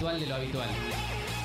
ritual de lo habitual.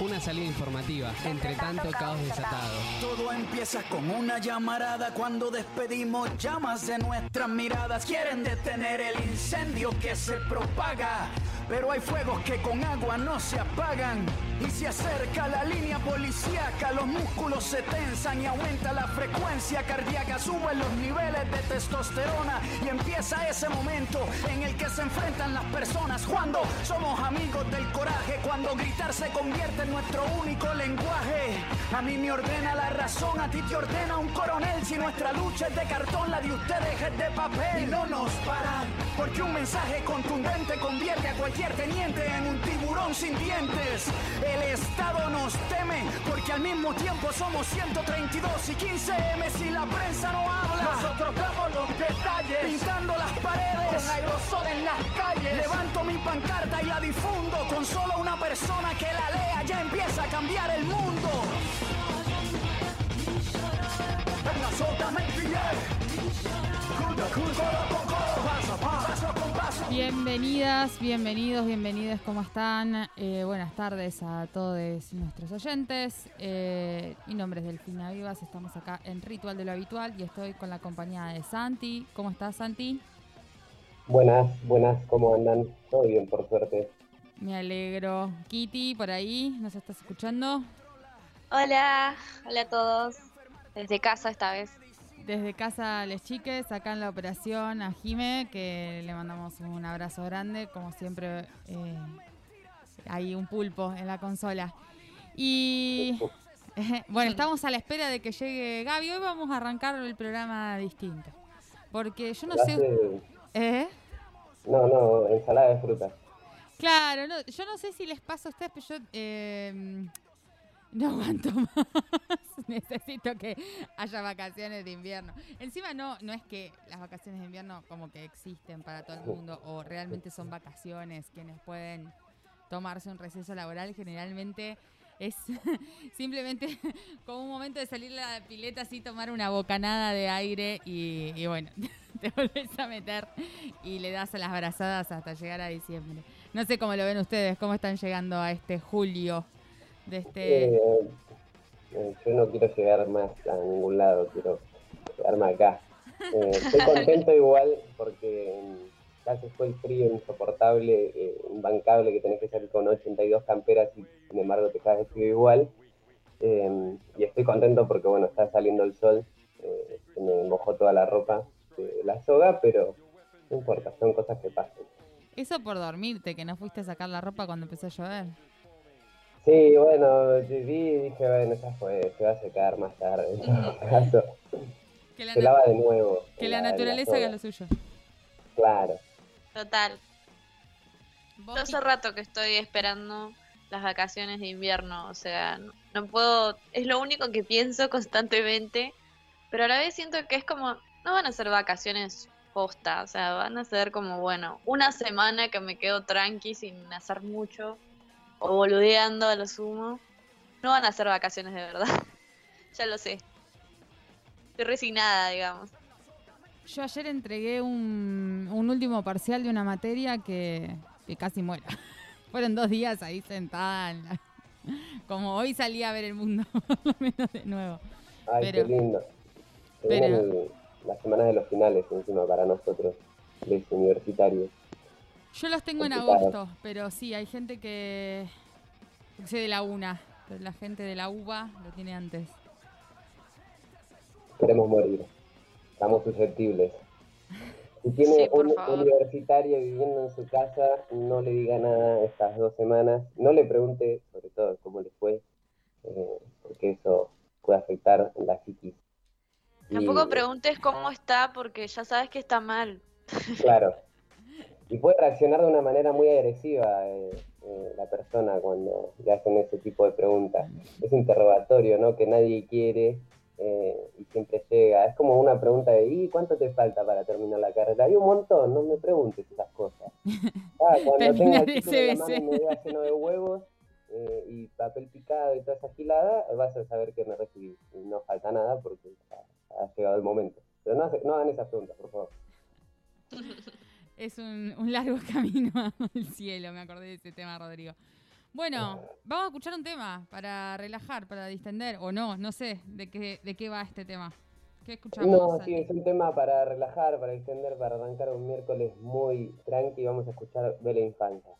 Una salida informativa, entre tanto caos desatado. Todo empieza con una llamarada cuando despedimos llamas de nuestras miradas. Quieren detener el incendio que se propaga, pero hay fuegos que con agua no se apagan. Y se acerca la línea policíaca, los músculos se tensan y aumenta la frecuencia cardíaca, suben los niveles de testosterona y empieza ese momento en el que se enfrentan las personas cuando somos amigos del coraje, cuando gritar se convierte en nuestro único lenguaje. A mí me ordena la razón, a ti te ordena un coronel. Si nuestra lucha es de cartón, la de ustedes es de papel. Y no nos paran, porque un mensaje contundente convierte a cualquier teniente en un tiburón sin dientes. El Estado nos teme, porque al mismo tiempo somos 132 y 15 M si la prensa no habla. Nosotros damos los detalles, pintando las paredes, con aerosol en las calles. Levanto mi pancarta y la difundo con solo una persona que la lea. Ya empieza a cambiar el mundo. Bienvenidas, bienvenidos, bienvenidas, ¿cómo están? Eh, buenas tardes a todos nuestros oyentes. Eh, mi nombre es Delfina Vivas, estamos acá en Ritual de lo Habitual y estoy con la compañía de Santi. ¿Cómo estás, Santi? Buenas, buenas, ¿cómo andan? Todo bien, por suerte. Me alegro. Kitty, por ahí, ¿nos estás escuchando? Hola, hola a todos. Desde casa esta vez. Desde casa les chiques, acá en la operación a Jime, que le mandamos un abrazo grande, como siempre eh, hay un pulpo en la consola. Y bueno, estamos a la espera de que llegue Gaby. Hoy vamos a arrancar el programa distinto. Porque yo no sé... ¿Eh? No, no, ensalada de frutas. Claro, no, yo no sé si les pasa a ustedes, pero yo eh, no aguanto más. Necesito que haya vacaciones de invierno. Encima no, no es que las vacaciones de invierno como que existen para todo el mundo o realmente son vacaciones quienes pueden tomarse un receso laboral. Generalmente es simplemente como un momento de salir a la pileta así, tomar una bocanada de aire y, y bueno, te volvés a meter y le das a las brazadas hasta llegar a diciembre. No sé cómo lo ven ustedes, cómo están llegando a este julio de este... Eh, eh, yo no quiero llegar más a ningún lado, quiero quedarme acá. Eh, estoy contento igual porque ya se fue el frío insoportable, imbancable, que tenés que salir con 82 camperas y sin embargo te quedas frío igual. y estoy contento porque bueno, está saliendo el sol, se me mojó toda la ropa de la soga, pero no importa, son cosas que pasan. Eso por dormirte, que no fuiste a sacar la ropa cuando empezó a llover. Sí, bueno, vi dije, bueno, ya fue, se va a secar más tarde, en todo caso. se lava de nuevo. Que la, naturaleza haga lo suyo. Claro. Total. Yo hace rato que estoy esperando las vacaciones de invierno, o sea, no, puedo, es lo único que pienso constantemente, pero a la vez siento que es como, no van a ser vacaciones posta, o sea, van a ser como, bueno, una semana que me quedo tranqui sin hacer mucho, o boludeando a lo sumo. No van a ser vacaciones de verdad, ya lo sé. Estoy resignada, digamos. Yo ayer entregué un, un último parcial de una materia que, que casi muera. Fueron dos días ahí sentada, como hoy salí a ver el mundo, por lo menos de nuevo. Ay, qué lindo. Pero, las semanas de los finales encima para nosotros, los universitarios. Yo los tengo en agosto, pero sí, hay gente que de la UNA, pero la gente de la UBA lo tiene antes. Queremos morir, estamos susceptibles. Si tiene un universitario viviendo en su casa, no le diga nada estas dos semanas, no le pregunte sobre todo cómo le fue, eh, porque eso puede afectar la psiquis Tampoco preguntes cómo está porque ya sabes que está mal. Claro. Y puede reaccionar de una manera muy agresiva eh, eh, la persona cuando le hacen ese tipo de preguntas. Es interrogatorio, ¿no? Que nadie quiere eh, y siempre llega. Es como una pregunta de, ¿y cuánto te falta para terminar la carrera? Hay un montón, no me preguntes esas cosas. Ah, cuando tenga el título en la mano y me vea lleno de huevos, y papel picado y toda esa gilada, vas a saber que me recibí. Y no falta nada porque ha llegado el momento. Pero no, no hagan esas preguntas, por favor. Es un, un largo camino al cielo, me acordé de ese tema, Rodrigo. Bueno, vamos a escuchar un tema para relajar, para distender, o no, no sé de qué, de qué va este tema. ¿Qué escuchamos? No, sí, es un tema para relajar, para distender, para arrancar un miércoles muy tranqui. Vamos a escuchar Bella Infancia.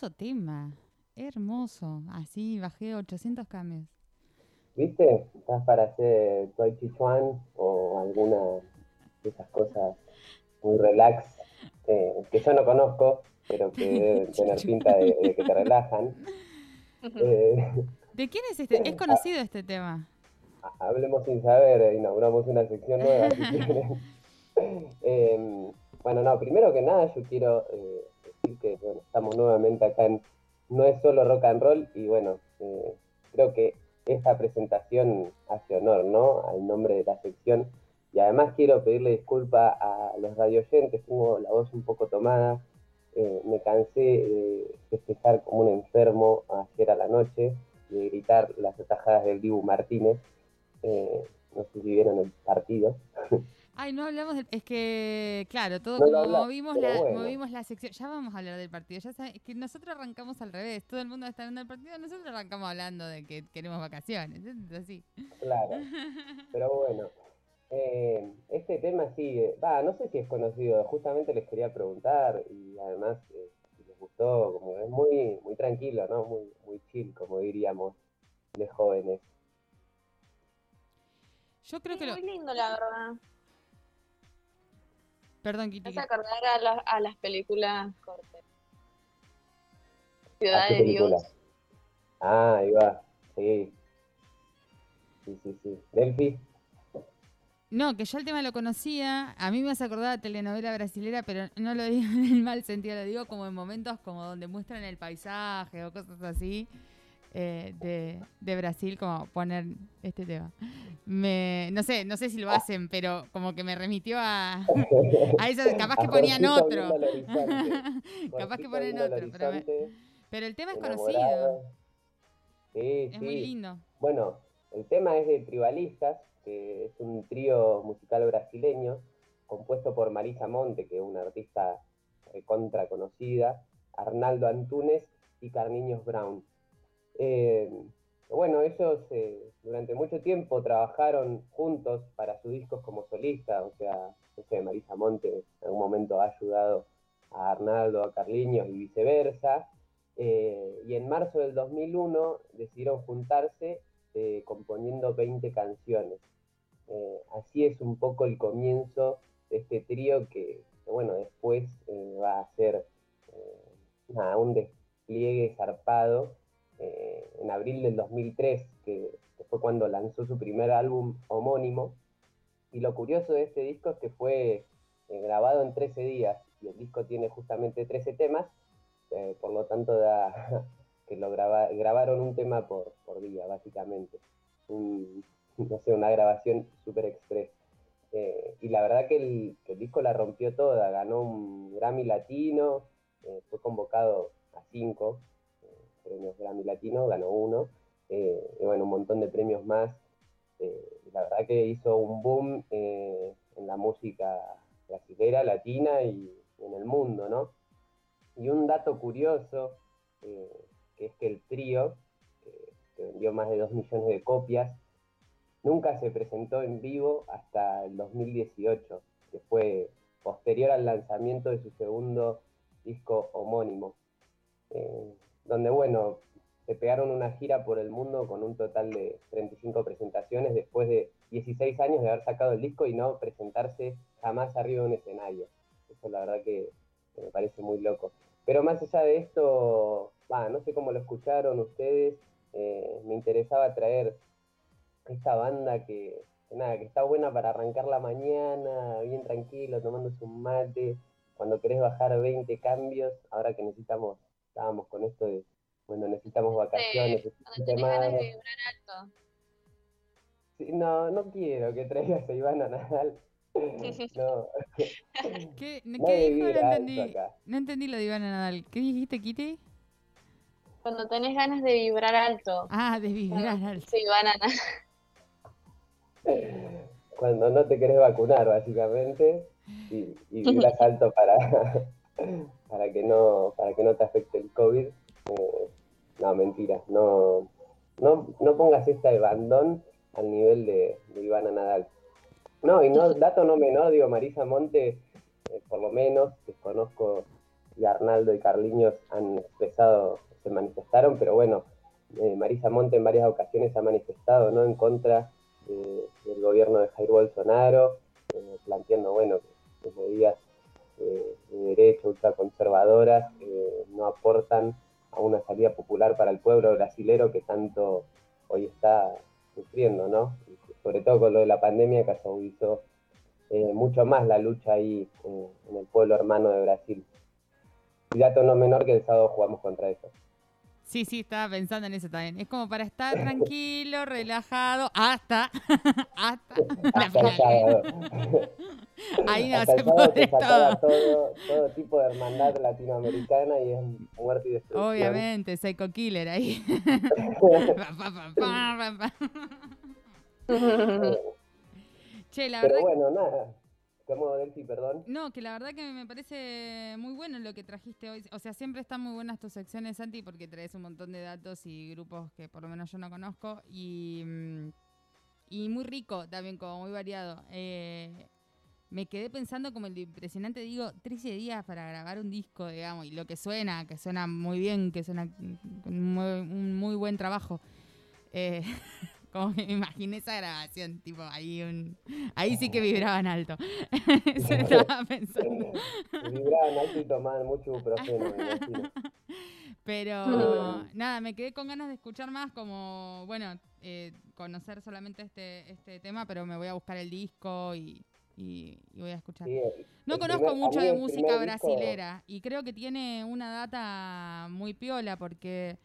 hermoso tema, hermoso. Así bajé 800 cambios. ¿Viste? Estás para hacer Toy Chuan o alguna de esas cosas muy relax eh, que yo no conozco, pero que deben tener pinta de, que te relajan. Eh, ¿De quién es este? ¿Es conocido este tema? Ah, hablemos sin saber, eh, inauguramos una sección nueva. Si eh, bueno, no, primero que nada yo quiero que bueno, estamos nuevamente acá en No es solo rock and roll y bueno, eh, creo que esta presentación hace honor ¿no? al nombre de la sección y además quiero pedirle disculpa a los radioyentes, tengo la voz un poco tomada, eh, me cansé de festejar como un enfermo ayer a la noche de gritar las atajadas del Dibu Martínez, eh, no sé si vieron el partido. Ay, no hablamos del... Es que, claro, todo No como habla- movimos la, bueno. movimos la sección. Ya vamos a hablar del partido. Ya sabes, que nosotros arrancamos al revés. Todo el mundo está hablando del partido. Nosotros arrancamos hablando de que queremos vacaciones. Es así. Claro, pero bueno. eh, este tema eh, va, no sé si es conocido, justamente les quería preguntar y además eh, si les gustó, como es muy, muy tranquilo, ¿no? Muy, muy chill, como diríamos, de jóvenes. Yo creo Sí, que lo... muy lindo, la verdad. Perdón, Kitty. hace acordar a, las- a las películas cortas. Ciudad ¿A de película? Dios. Ah, ahí va, sí. Sí, sí, sí. Delphi, No, que yo el tema lo conocía. A mí me hace acordar a telenovela brasilera, pero no lo digo en el mal sentido, lo digo como en momentos como donde muestran el paisaje o cosas así eh, de, de Brasil, como poner este tema. Me, no sé, no sé si lo hacen, pero como que me remitió a, a eso. Capaz que ponían otro. Capaz que ponen otro, pero, me- horizonte, pero el tema es conocido. Sí, Es sí. muy lindo. Bueno, el tema es de Tribalistas, que es un trío musical brasileño compuesto por Marisa Monte, que es una artista recontra conocida, Arnaldo Antunes y Carniños Brown. Eh, bueno, ellos eh, durante mucho tiempo trabajaron juntos para sus discos como solista, o sea, no sé, Marisa Monte en algún momento ha ayudado a Arnaldo, a Carliños y viceversa. Eh, y en marzo del 2001 decidieron juntarse componiendo 20 canciones. Así es un poco el comienzo de este trío que, bueno, después va a ser un despliegue zarpado eh, en abril del 2003, que, fue cuando lanzó su primer álbum homónimo. Y lo curioso de este disco es que fue eh, grabado en 13 días y el disco tiene justamente 13 temas, eh, por lo tanto da que lo graba- grabaron un tema por, día, básicamente. No sé, una grabación super express. Eh, y la verdad que el, que el disco la rompió toda, ganó un Grammy Latino, fue convocado a cinco premios Grammy Latino, ganó uno, eh, bueno, un montón de premios más. Eh, la verdad que hizo un boom eh, en la música brasilera, latina y en el mundo, ¿no? Y un dato curioso, que es que el trío, que, vendió más de 2 millones de copias, nunca se presentó en vivo hasta el 2018, que fue posterior al lanzamiento de su segundo disco homónimo, donde, bueno, se pegaron una gira por el mundo con un total de 35 presentaciones después de 16 años de haber sacado el disco y no presentarse jamás arriba de un escenario. Eso la verdad que, me parece muy loco. Pero más allá de esto, no sé cómo lo escucharon ustedes, eh, me interesaba traer esta banda que, que nada, que está buena para arrancar la mañana, bien tranquilo, tomándose un mate, cuando querés bajar 20 cambios, ahora que necesitamos, estábamos con esto de, bueno, necesitamos vacaciones, Cuando este tenés ganas de vibrar alto. Sí, no, no quiero que traigas a Iván a Nadal. No, ¿Qué, ¿qué nadie dijo? No entendí, no entendí lo de Ivana Nadal. ¿Qué dijiste, Kitty? Cuando tenés ganas de vibrar alto. Ah, de vibrar alto. Sí, banana. Cuando no te querés vacunar, básicamente, y, y vibras alto para, para, que no, para que no te afecte el COVID. eh, no, mentira. No, no, no pongas esta de bandón al nivel de, de Ivana Nadal. No, y no, dato no menor, digo, Marisa Monte, eh, por lo menos, desconozco y Arnaldo y Carliños han expresado, se manifestaron, pero bueno, eh, Marisa Monte en varias ocasiones ha manifestado ¿no? en contra de- del gobierno de Jair Bolsonaro, eh, planteando bueno, que medidas eh, de derecha ultraconservadoras eh, no aportan a una salida popular para el pueblo brasilero que tanto hoy está sufriendo, ¿no? Y sobre todo con lo de la pandemia que agudizó eh, mucho más la lucha ahí eh, en el pueblo hermano de Brasil. Y dato no menor que el sábado jugamos contra ellos. Sí, sí, estaba pensando en eso también. Es como para estar tranquilo, relajado, hasta, hasta la Hasta sábado. Ahí no Hasta se sacaba todo. todo, todo tipo de hermandad latinoamericana y es muerte y destrucción. Obviamente, Psycho Killer ahí. Che, la Pero verdad bueno, nada. No, que la verdad que me parece muy bueno lo que trajiste hoy. O sea, siempre están muy buenas tus secciones, Santi, porque traes un montón de datos y grupos que por lo menos yo no conozco. Y, mm, y muy rico también, como muy variado. Eh, me quedé pensando como el impresionante, digo, 13 días para grabar un disco, digamos, y lo que suena, que suena muy bien, que suena con un muy, un muy buen trabajo. Eh, como me imaginé esa grabación, tipo, ahí un, ahí sí que vibraban alto. Eso estaba pensando. Vibraban alto y tomaban mucho ibuprofeno. Pero nada, me quedé con ganas de escuchar más, como, bueno, eh, conocer solamente este, este tema, pero me voy a buscar el disco y, y- y voy a escuchar. Sí, el- No el conozco primer- mucho de música disco- brasilera y creo que tiene una data muy piola porque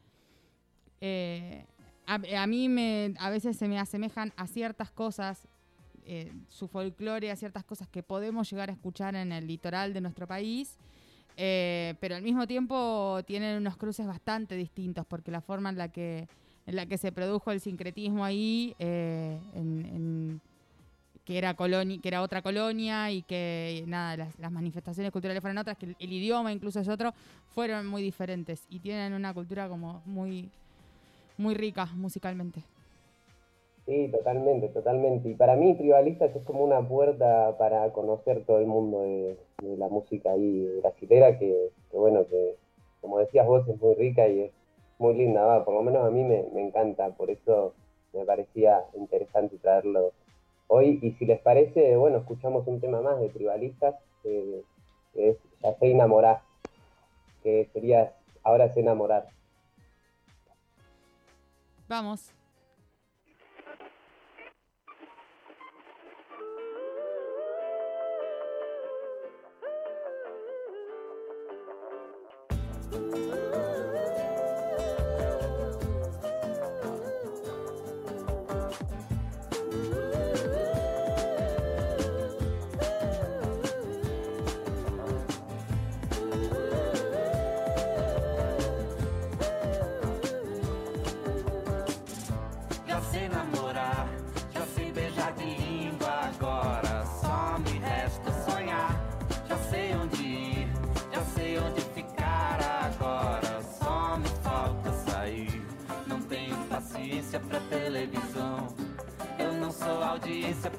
eh, a, a mí me, a veces se me asemejan a ciertas cosas, eh, su folclore, a ciertas cosas que podemos llegar a escuchar en el litoral de nuestro país. eh, pero al mismo tiempo tienen unos cruces bastante distintos porque la forma en la que en la que se produjo el sincretismo ahí eh, en- que era colonia, que era otra colonia y que nada, las, las manifestaciones culturales fueron otras, que el, el idioma incluso es otro, fueron muy diferentes y tienen una cultura como muy, muy rica musicalmente. Sí, totalmente, totalmente. Y para mí, Tribalistas es como una puerta para conocer todo el mundo de, la música ahí brasilera, que, que bueno, que como decías vos, es muy rica y es muy linda, va, por lo menos a mí me, encanta, por eso me parecía interesante traerlo hoy. Y si les parece, bueno, escuchamos un tema más de Tribalistas, eh, que es Ya sé enamorar, que sería Ahora sé enamorar. Vamos.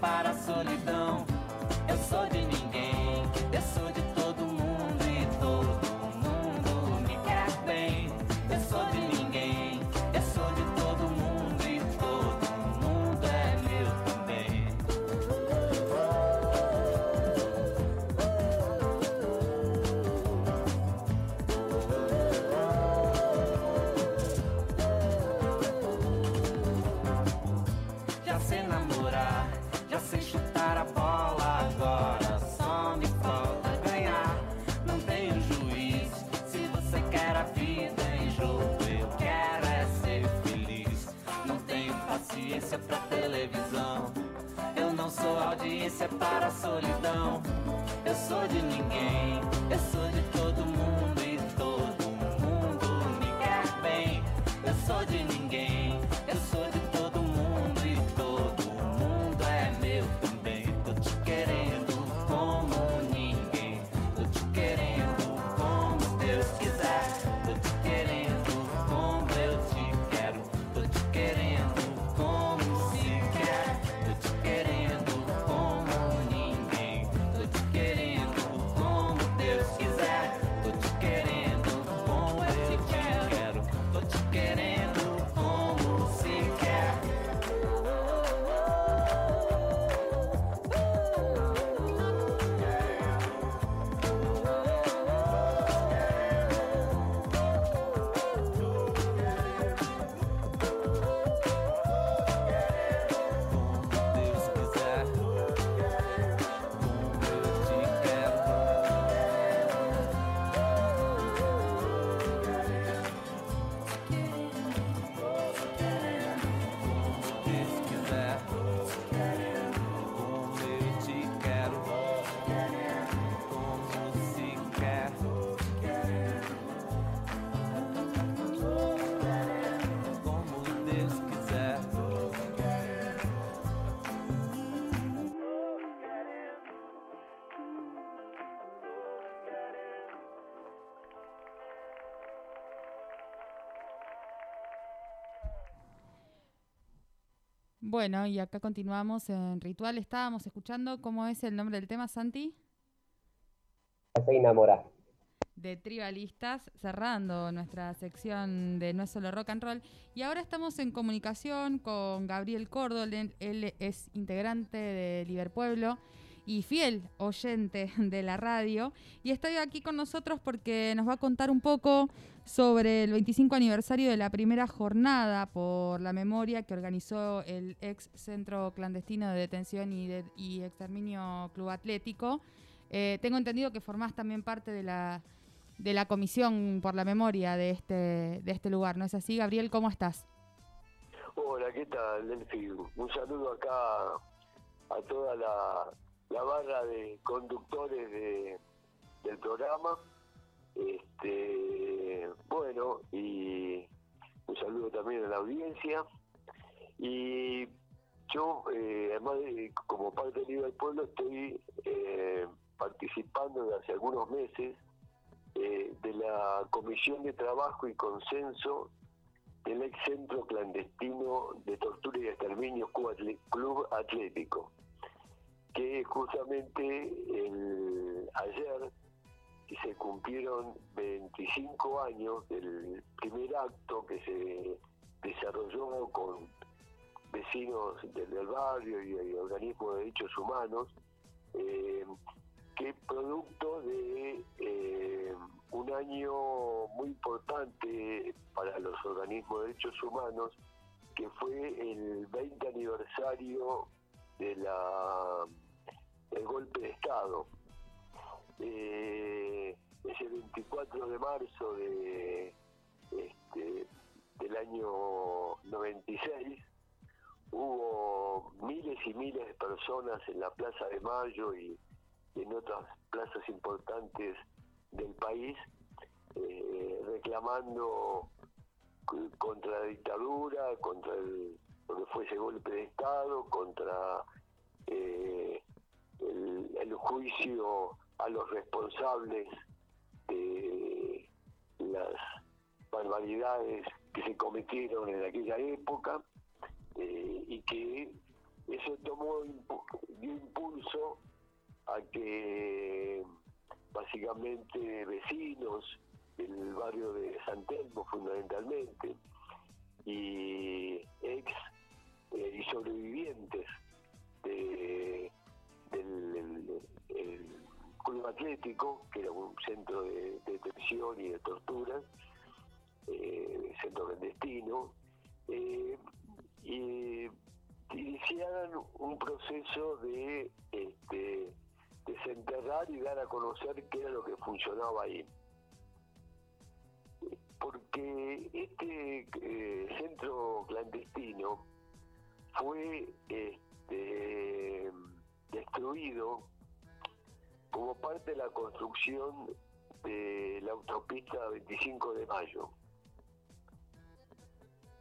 Para a solidão. Eu sou de ninguém, sou de ninguém, Bueno, y acá continuamos en Ritual. Estábamos escuchando cómo es el nombre del tema, Santi, Se enamora. de Tribalistas, cerrando nuestra sección de No es solo rock and roll. Y ahora estamos en comunicación con Gabriel Cordol, él, es integrante de Liberpueblo y fiel oyente de la radio. Y está aquí con nosotros porque nos va a contar un poco sobre el 25 aniversario de la primera jornada por la memoria que organizó el ex Centro Clandestino de Detención y, Exterminio Club Atlético. Eh, tengo entendido que formás también parte de la, de la comisión por la memoria de este, de este lugar, ¿no es así? Gabriel, ¿cómo estás? Hola, ¿qué tal, Delphi? Un saludo acá a toda la, la barra de conductores de, del programa. Este, bueno, y un saludo también a la audiencia. Y yo, eh, además de, como parte del del Pueblo, estoy eh, participando desde hace algunos meses eh, de la Comisión de Trabajo y Consenso del ex centro clandestino de tortura y exterminio Club Atlético, que justamente el, ayer se cumplieron 25 años del primer acto que se desarrolló con vecinos del, del barrio y, y organismos de derechos humanos, eh, que producto de eh, un año muy importante para los organismos de derechos humanos, que fue el 20 aniversario de la del golpe de Estado. Eh, ese 24 de marzo de, este, del año 96 hubo miles y miles de personas en la Plaza de Mayo y en otras plazas importantes del país eh, reclamando contra la dictadura, contra el, lo que fue ese golpe de Estado, contra eh, el, juicio a los responsables de las barbaridades que se cometieron en aquella época eh, y que eso tomó impu- impulso a que básicamente vecinos del barrio de San Telmo fundamentalmente y ex eh, y sobrevivientes de- el club atlético que era un centro de, de detención y de tortura eh, centro clandestino eh, y iniciaran un proceso de este, desenterrar y dar a conocer qué era lo que funcionaba ahí. Porque este eh, centro clandestino fue este, destruido como parte de la construcción de la autopista 25 de mayo.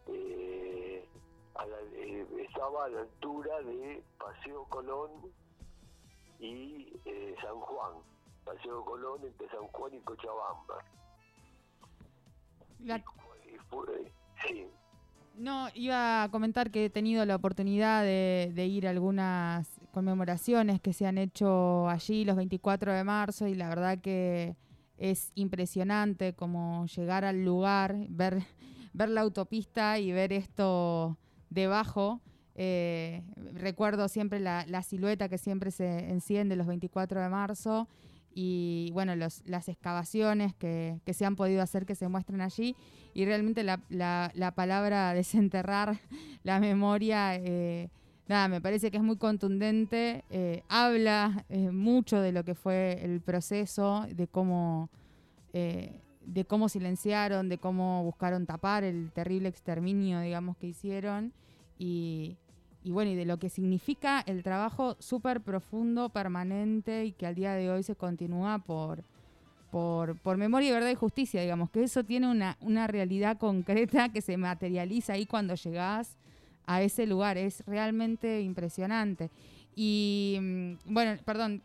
Eh, a la- eh, estaba a la altura de Paseo Colón y eh, San Juan. Paseo Colón entre San Juan y Cochabamba. La- Y fue- sí, No, iba a comentar que he tenido la oportunidad de, de ir a algunas conmemoraciones que se han hecho allí los 24 de marzo y la verdad que es impresionante como llegar al lugar, ver, ver la autopista y ver esto debajo. Eh, recuerdo siempre la, silueta que siempre se enciende los 24 de marzo y bueno, las excavaciones que, que se han podido hacer que se muestran allí y realmente la, la- la palabra desenterrar la memoria, eh, nada, me parece que es muy contundente, eh, habla eh, mucho de lo que fue el proceso, de cómo, eh, de cómo silenciaron, de cómo buscaron tapar el terrible exterminio, digamos, que hicieron. Y, bueno, y de lo que significa el trabajo súper profundo, permanente y que al día de hoy se continúa por, por, por memoria, verdad y justicia, digamos, que eso tiene una, una realidad concreta que se materializa ahí cuando llegás a ese lugar, es realmente impresionante. Y mm, bueno, perdón,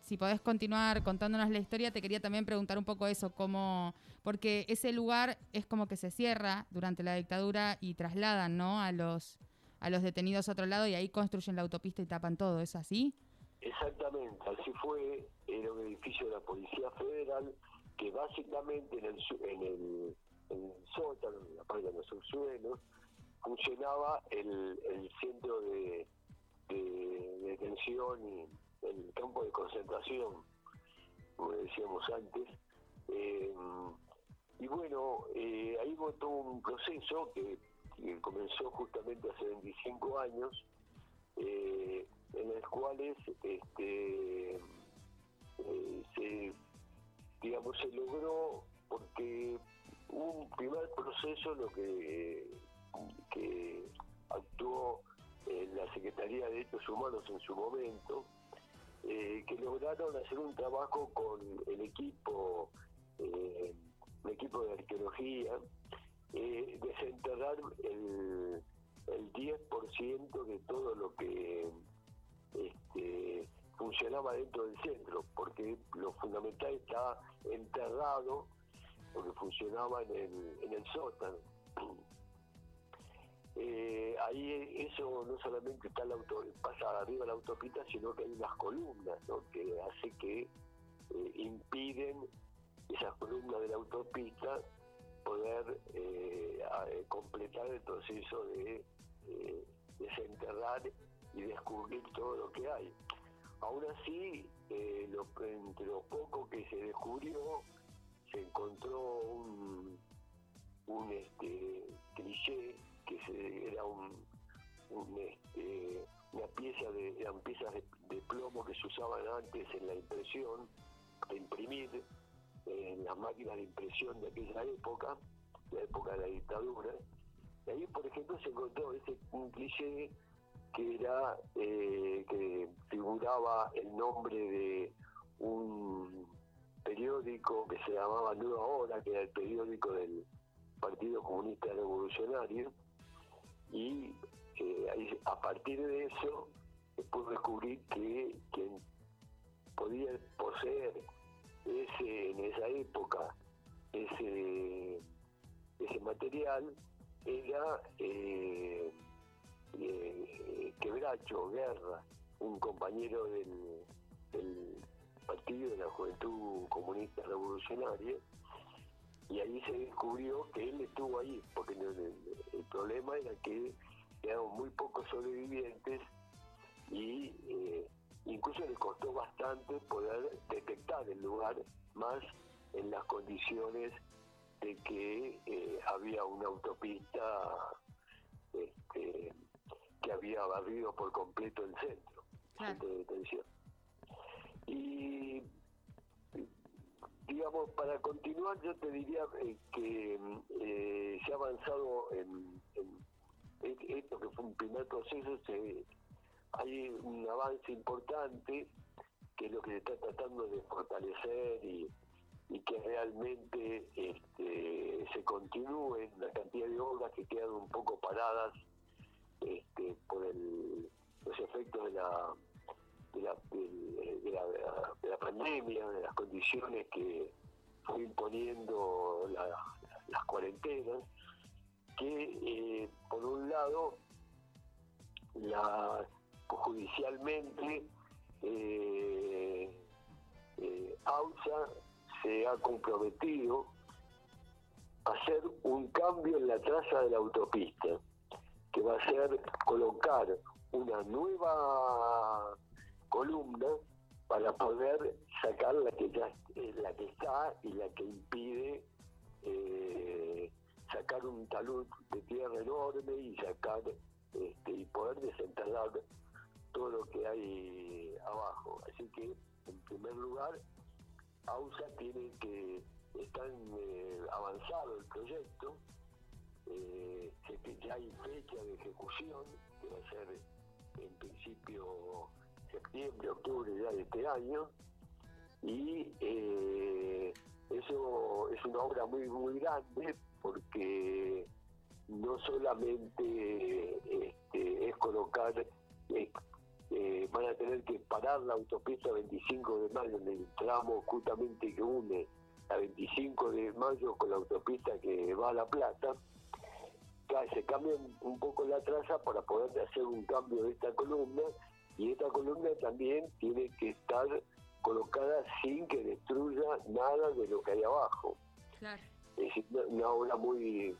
si podés continuar contándonos la historia, te quería también preguntar un poco eso, cómo, porque ese lugar es como que se cierra durante la dictadura y trasladan, ¿no? A los, a los detenidos a otro lado y ahí construyen la autopista y tapan todo, ¿es así? Exactamente, así fue, era un edificio de la Policía Federal que básicamente en el, en el, en el sótano, en la parte de los subsuelos, funcionaba el, el centro de, de detención y el campo de concentración, como decíamos antes. Eh, y bueno, eh, ahí todo un proceso que, comenzó justamente hace 25 años, eh, en los cuales este, se, digamos, se logró porque un primer proceso lo que, que actuó en la Secretaría de Derechos Humanos en su momento, eh, que lograron hacer un trabajo con el equipo, eh, el equipo de arqueología, eh, desenterrar el, el 10% de todo lo que este, funcionaba dentro del centro, porque lo fundamental está enterrado, porque funcionaba en el, en el sótano. Eh, ahí eso no solamente está la auto, pasa arriba la autopista, sino que hay unas columnas que hace que eh, impiden esas columnas de la autopista poder eh, eh, completar el proceso de eh, desenterrar y descubrir todo lo que hay. Aún así, lo- entre lo poco que se descubrió, se encontró un, un este, cliché que se- era un, este, una pieza de, eran piezas de, plomo que se usaban antes en la impresión, de imprimir, en las máquinas de impresión de aquella época, la época de la dictadura. Y ahí, por ejemplo, se encontró ese un cliché que era eh, que figuraba el nombre de un periódico que se llamaba Nueva Hora, que era el periódico del Partido Comunista Revolucionario, y eh, a partir de eso se pudo descubrir que quien podía poseer ese en esa época ese ese material era eh, eh, Quebracho Guerra, un compañero del Partido de la Juventud Comunista Revolucionaria, y ahí se descubrió que él estuvo ahí, porque el, problema era que quedaron muy pocos sobrevivientes y eh, incluso le costó bastante poder detectar el lugar, más en las condiciones de que eh, había una autopista este, que había barrido por completo el centro, Claro. centro de detención. Y digamos, para continuar, yo te diría eh, que eh, se ha avanzado en, et- esto que fue un primer proceso, se, hay un avance importante que es lo que se está tratando de fortalecer y, y que realmente este, se continúen la cantidad de obras que quedan un poco paradas este, por el- los efectos de la de la, de, la, de la pandemia, de las condiciones que fue imponiendo la- las cuarentenas, que eh, por un lado la judicialmente eh, eh, AUSA se ha comprometido a hacer un cambio en la traza de la autopista, que va a ser colocar una nueva columna para poder sacar la que ya eh, la que está y la que impide eh, sacar un talud de tierra enorme y sacar este, y poder desenterrar todo lo que hay abajo. Así que, en primer lugar, AUSA tiene que estar eh, avanzado el proyecto, eh, ya hay fecha de ejecución, que va a ser en principio septiembre, octubre ya de este año, y eh, eso es una obra muy muy grande porque no solamente este, es colocar, eh, eh, van a tener que parar la autopista 25 de mayo en el tramo justamente que une la 25 de mayo con la autopista que va a La Plata, se cambia un poco la traza para poder hacer un cambio de esta columna y esta columna también tiene que estar colocada sin que destruya nada de lo que hay abajo. Claro. Es una, obra muy,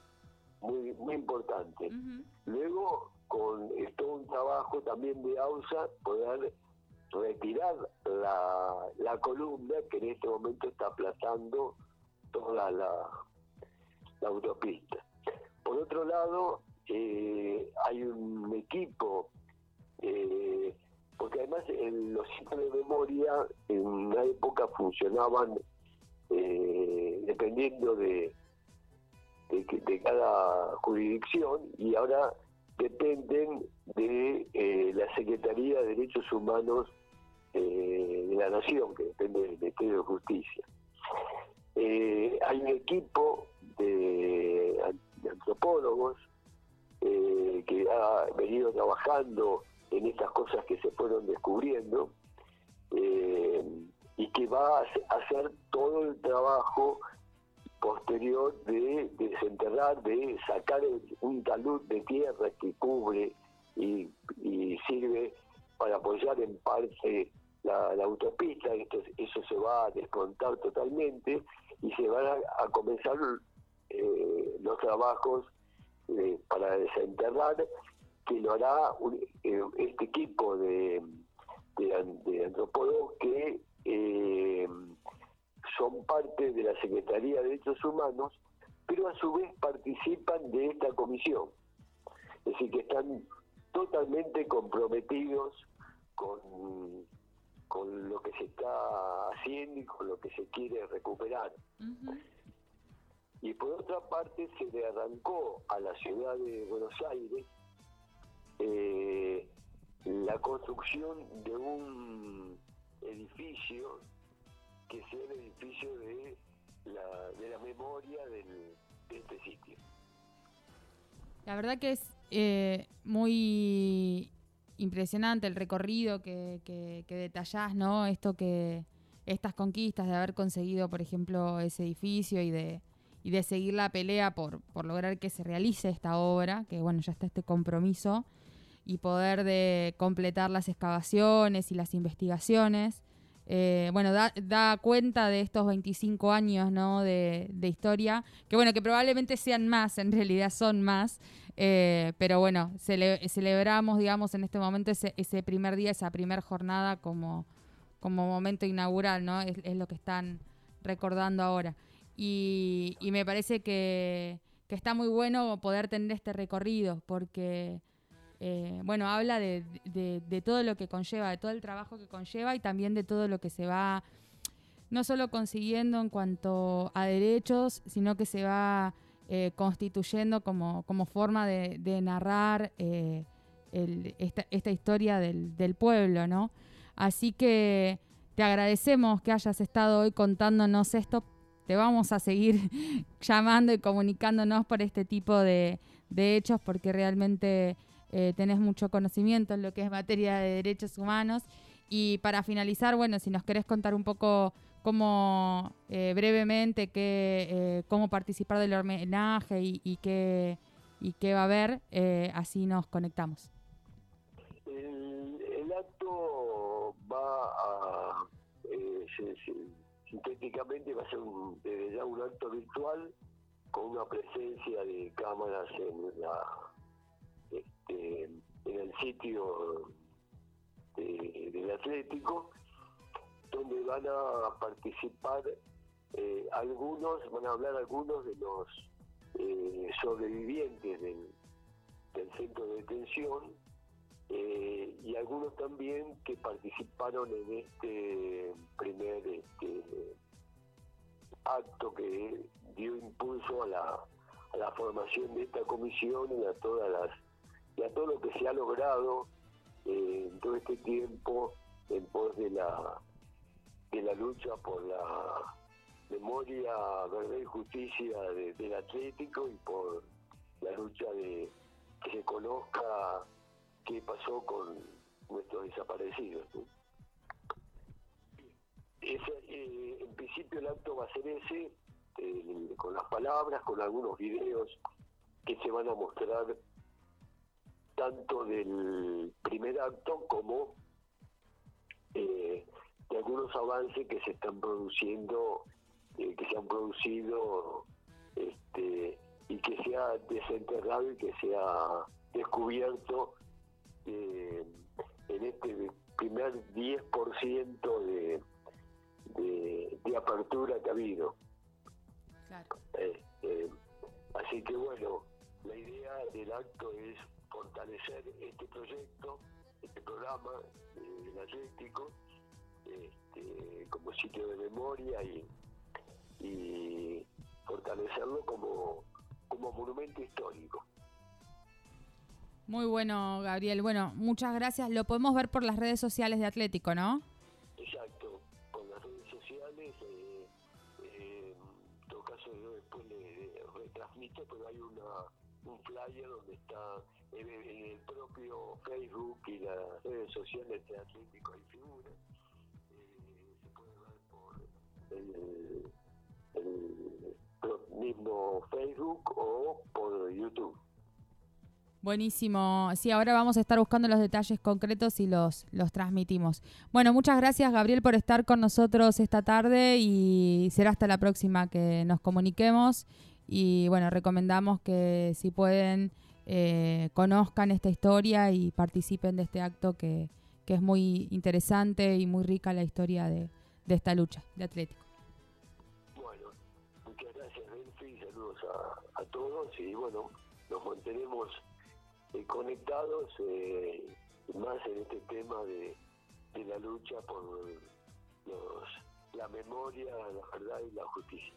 muy, muy importante. Luego, con todo un trabajo también de AUSA, poder retirar la, la columna que en este momento está aplazando toda la, la autopista. Por otro lado, eh, hay un equipo, eh, porque además en los sitios de memoria en una época funcionaban eh, dependiendo de, de, cada jurisdicción y ahora dependen de eh, la Secretaría de Derechos Humanos eh, de la Nación, que depende del Ministerio de Justicia. Eh, hay un equipo de, de antropólogos eh, que ha venido trabajando descubriendo eh, y que va a hace- hacer todo el trabajo posterior de desenterrar, de sacar un talud de tierra que cubre y, sirve para apoyar en parte la, autopista, Esto- eso se va a descontar totalmente y se van a, a comenzar eh, los trabajos eh, para desenterrar, que lo hará un- verdad que es eh, muy impresionante el recorrido que, que, detallás, ¿no? Esto que, estas conquistas de haber conseguido, por ejemplo, ese edificio y de, y de seguir la pelea por, por lograr que se realice esta obra, que bueno, ya está este compromiso, y poder de completar las excavaciones y las investigaciones. Eh, bueno, da, cuenta de estos 25 años ¿no? de, de historia, que bueno, que probablemente sean más, en realidad son más, eh, pero bueno, cele- celebramos, digamos, en este momento ese, primer día, esa primera jornada como, como momento inaugural, ¿no? Es, es lo que están recordando ahora. Y, y me parece que, que está muy bueno poder tener este recorrido, porque, eh, bueno, habla de, todo lo que conlleva, de todo el trabajo que conlleva y también de todo lo que se va no solo consiguiendo en cuanto a derechos, sino que se va eh, constituyendo como, forma de, narrar eh, esta, historia del, pueblo, ¿no? Así que te agradecemos que hayas estado hoy contándonos esto. Te vamos a seguir llamando y comunicándonos por este tipo de hechos porque realmente eh, tenés mucho conocimiento en lo que es materia de derechos humanos. Y para finalizar, bueno, si nos querés contar un poco cómo, eh, brevemente, qué, eh, cómo participar del homenaje y, y qué, y qué va a haber, eh, así nos conectamos. El, el acto va a, eh, se- se- sintéticamente va a ser un, ya un acto virtual con una presencia de cámaras en la este, en el sitio de- del Atlético donde van a participar eh, algunos, van a hablar algunos de los eh, sobrevivientes del, centro de detención eh, y algunos también que participaron en este primer este, acto que dio impulso a la formación de esta comisión y a todas las y a todo lo que se ha logrado eh, en todo este tiempo en pos de la de la lucha por la memoria, verdad y justicia de- del Atlético y por la lucha de que se conozca qué pasó con nuestros desaparecidos. eh, en principio el acto va a ser ese, eh, con las palabras, con algunos videos que se van a mostrar tanto del primer acto como eh, de algunos avances que se están produciendo, eh, que se han producido este, y que se ha desenterrado y que se ha descubierto eh, en este primer 10% de, de, de apertura que ha habido. Claro. Este, así que bueno, la idea del acto es fortalecer este proyecto, este programa eh, el Atlético, este, como sitio de memoria y, y fortalecerlo como, como monumento histórico. Muy bueno, Gabriel. Bueno, muchas gracias. Lo podemos ver por las redes sociales de Atlético, ¿no? Exacto, con las redes sociales, eh, eh, en todo caso yo después le retransmito, pero hay una, un flyer donde está en el, propio Facebook y las redes sociales de Atlético y Figura. Eh, se puede ver por el, el mismo Facebook o por YouTube. Buenísimo. Sí, ahora vamos a estar buscando los detalles concretos y los, los transmitimos. Bueno, muchas gracias, Gabriel, por estar con nosotros esta tarde y será hasta la próxima que nos comuniquemos. Y bueno, recomendamos que si pueden eh, conozcan esta historia y participen de este acto que, que es muy interesante y muy rica la historia de, de esta lucha de Atlético. Bueno, muchas gracias, Delphi, saludos a, a todos y bueno, nos mantenemos eh, conectados eh, más en este tema de, de la lucha por los, la memoria, la verdad y la justicia.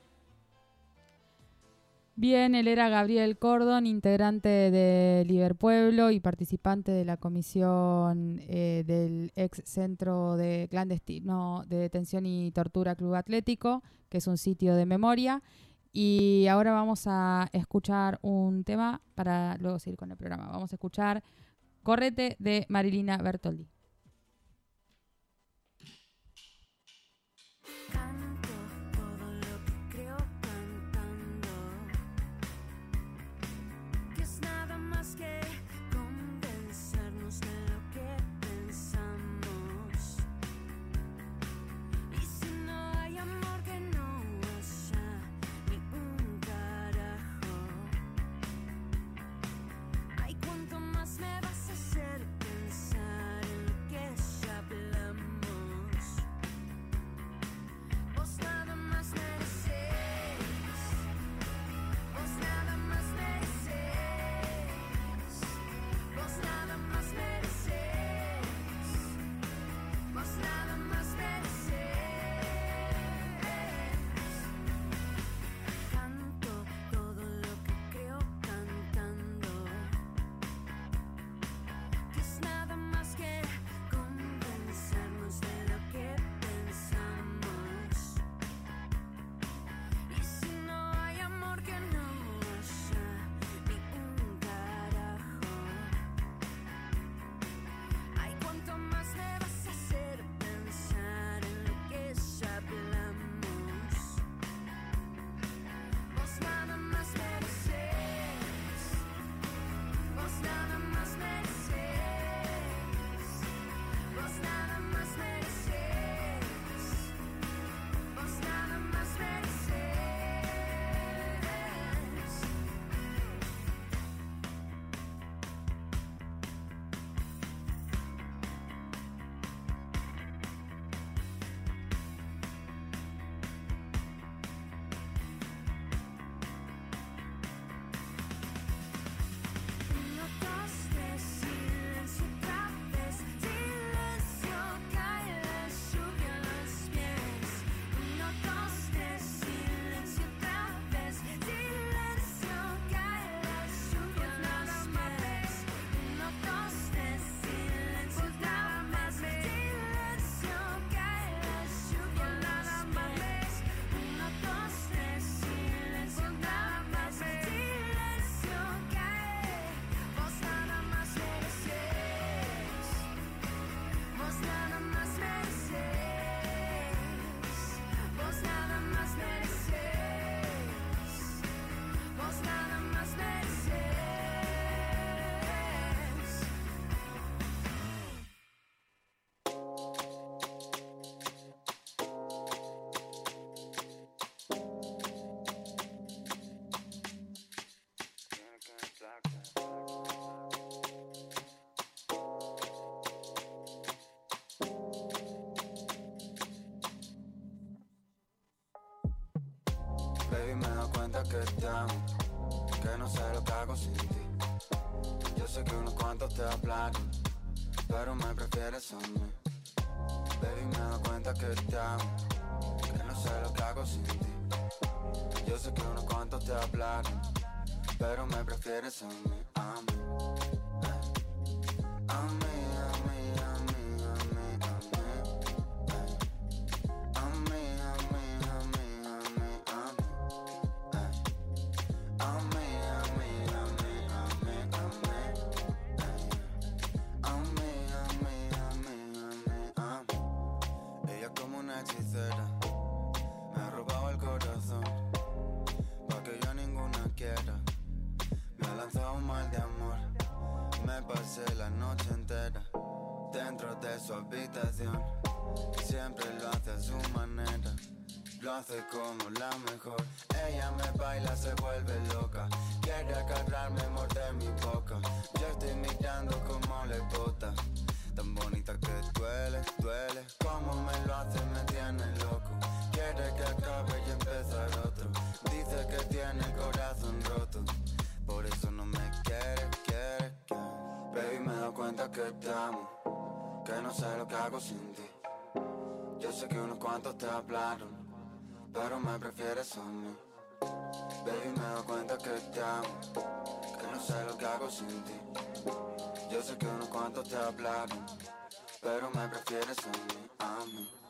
Bien, él era Gabriel Cordon, integrante de Liverpueblo y participante de la comisión eh, del ex centro de clandestino de detención y tortura Club Atlético, que es un sitio de memoria. Y ahora vamos a escuchar un tema para luego seguir con el programa. Vamos a escuchar Correte de Marilina Bertoldi. Baby, me doy cuenta que te amo, que no sé lo que hago sin ti. Yo sé que unos cuantos te hablaron, pero me prefieres a mí. Baby, me doy cuenta que te amo, que no sé lo que hago sin ti. Yo sé que unos cuantos te hablaron, pero me prefieres a mí, a mí. Siempre lo hace a su manera. Lo hace como la mejor. Ella me baila, se vuelve loca. Quiere agarrarme, morder mi boca. Yo estoy mirando como le bota. Tan bonita que duele, duele. Como me lo hace, me tiene loco. Quiere que acabe y empezar otro. Dice que tiene el corazón roto. Por eso no me quiere, quiere, quiere. Baby, me doy cuenta que te amo. Que no sé lo que hago sin ti. Yo sé que unos cuantos te hablaron, pero me prefieres a mí. Baby, me doy cuenta que te amo, que no sé lo que hago sin ti. Yo sé que unos cuantos te hablaron, pero me prefieres a mí, a mí.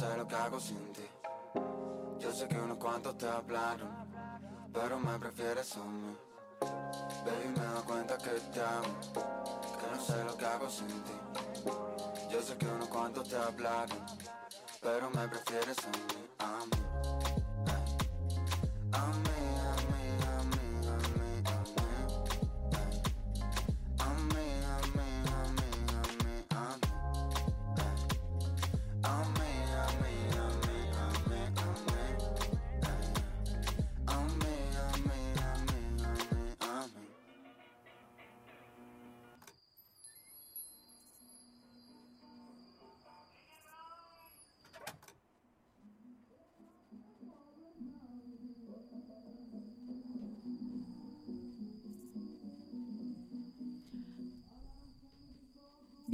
Sé lo que hago sin ti. Yo sé que unos cuantos te hablaron, pero me prefieres a mí. Baby, me doy cuenta que te amo, que no sé lo que hago sin ti. Yo sé que unos cuantos te hablaron, pero me prefieres a mí, a mí. A mí,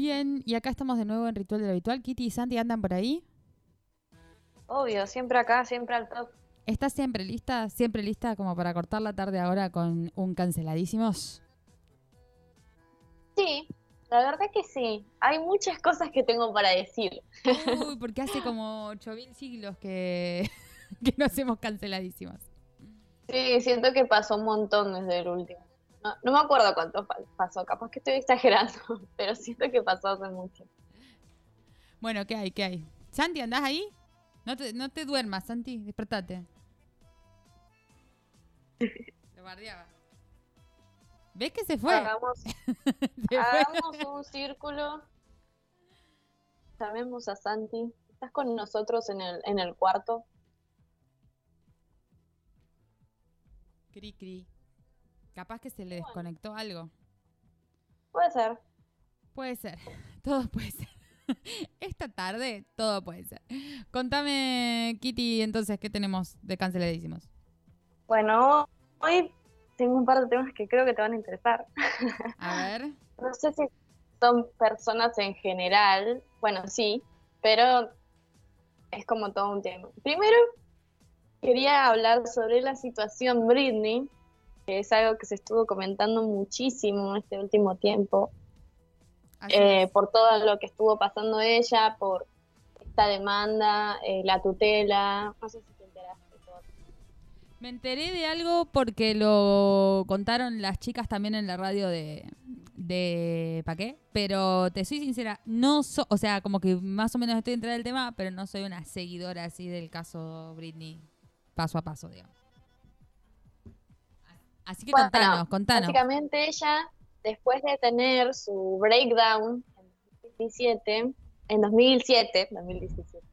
Bien, y acá estamos de nuevo en Ritual del Habitual. Kitty y Santi andan por ahí. Obvio, siempre acá, siempre al top. ¿Estás siempre lista? ¿Siempre lista como para cortar la tarde ahora con un canceladísimos? Sí, la verdad que sí. Hay muchas cosas que tengo para decir. Uy, porque hace como 8000 siglos que, que no hacemos canceladísimos. Sí, siento que pasó un montón desde el último. No, no me acuerdo cuánto pa- pasó, capaz que estoy exagerando, pero siento que pasó hace mucho. Bueno, ¿qué hay? ¿Qué hay? Santi, ¿andás ahí? No te, no te duermas, Santi, despertate. Lo bardeaba. ¿Ves que se fue? Hagamos, Se fue. hagamos un círculo. Llamemos a Santi. ¿Estás con nosotros en el, en el cuarto? Cri, cri. Capaz que se le desconectó algo. Puede ser. Puede ser. Todo puede ser. Esta tarde todo puede ser. Contame, Kitty, entonces, ¿qué tenemos de canceladísimos? Bueno, hoy tengo un par de temas que creo que te van a interesar. A ver. No sé si son personas en general, bueno, sí, pero es como todo un tema. Primero, quería hablar sobre la situación Britney, es algo que se estuvo comentando muchísimo este último tiempo. Eh, por todo lo que estuvo pasando ella, por esta demanda, eh, la tutela. No sé si te enteraste. todo. Me enteré de algo porque lo contaron las chicas también en la radio de, de ¿pa' qué? Pero te soy sincera, no so, o sea, como que más o menos estoy entrada del tema, pero no soy una seguidora así del caso Britney paso a paso, digamos. Así que Bueno, contanos, contanos. Básicamente ella, después de tener su breakdown en 2017, en 2007, 2017,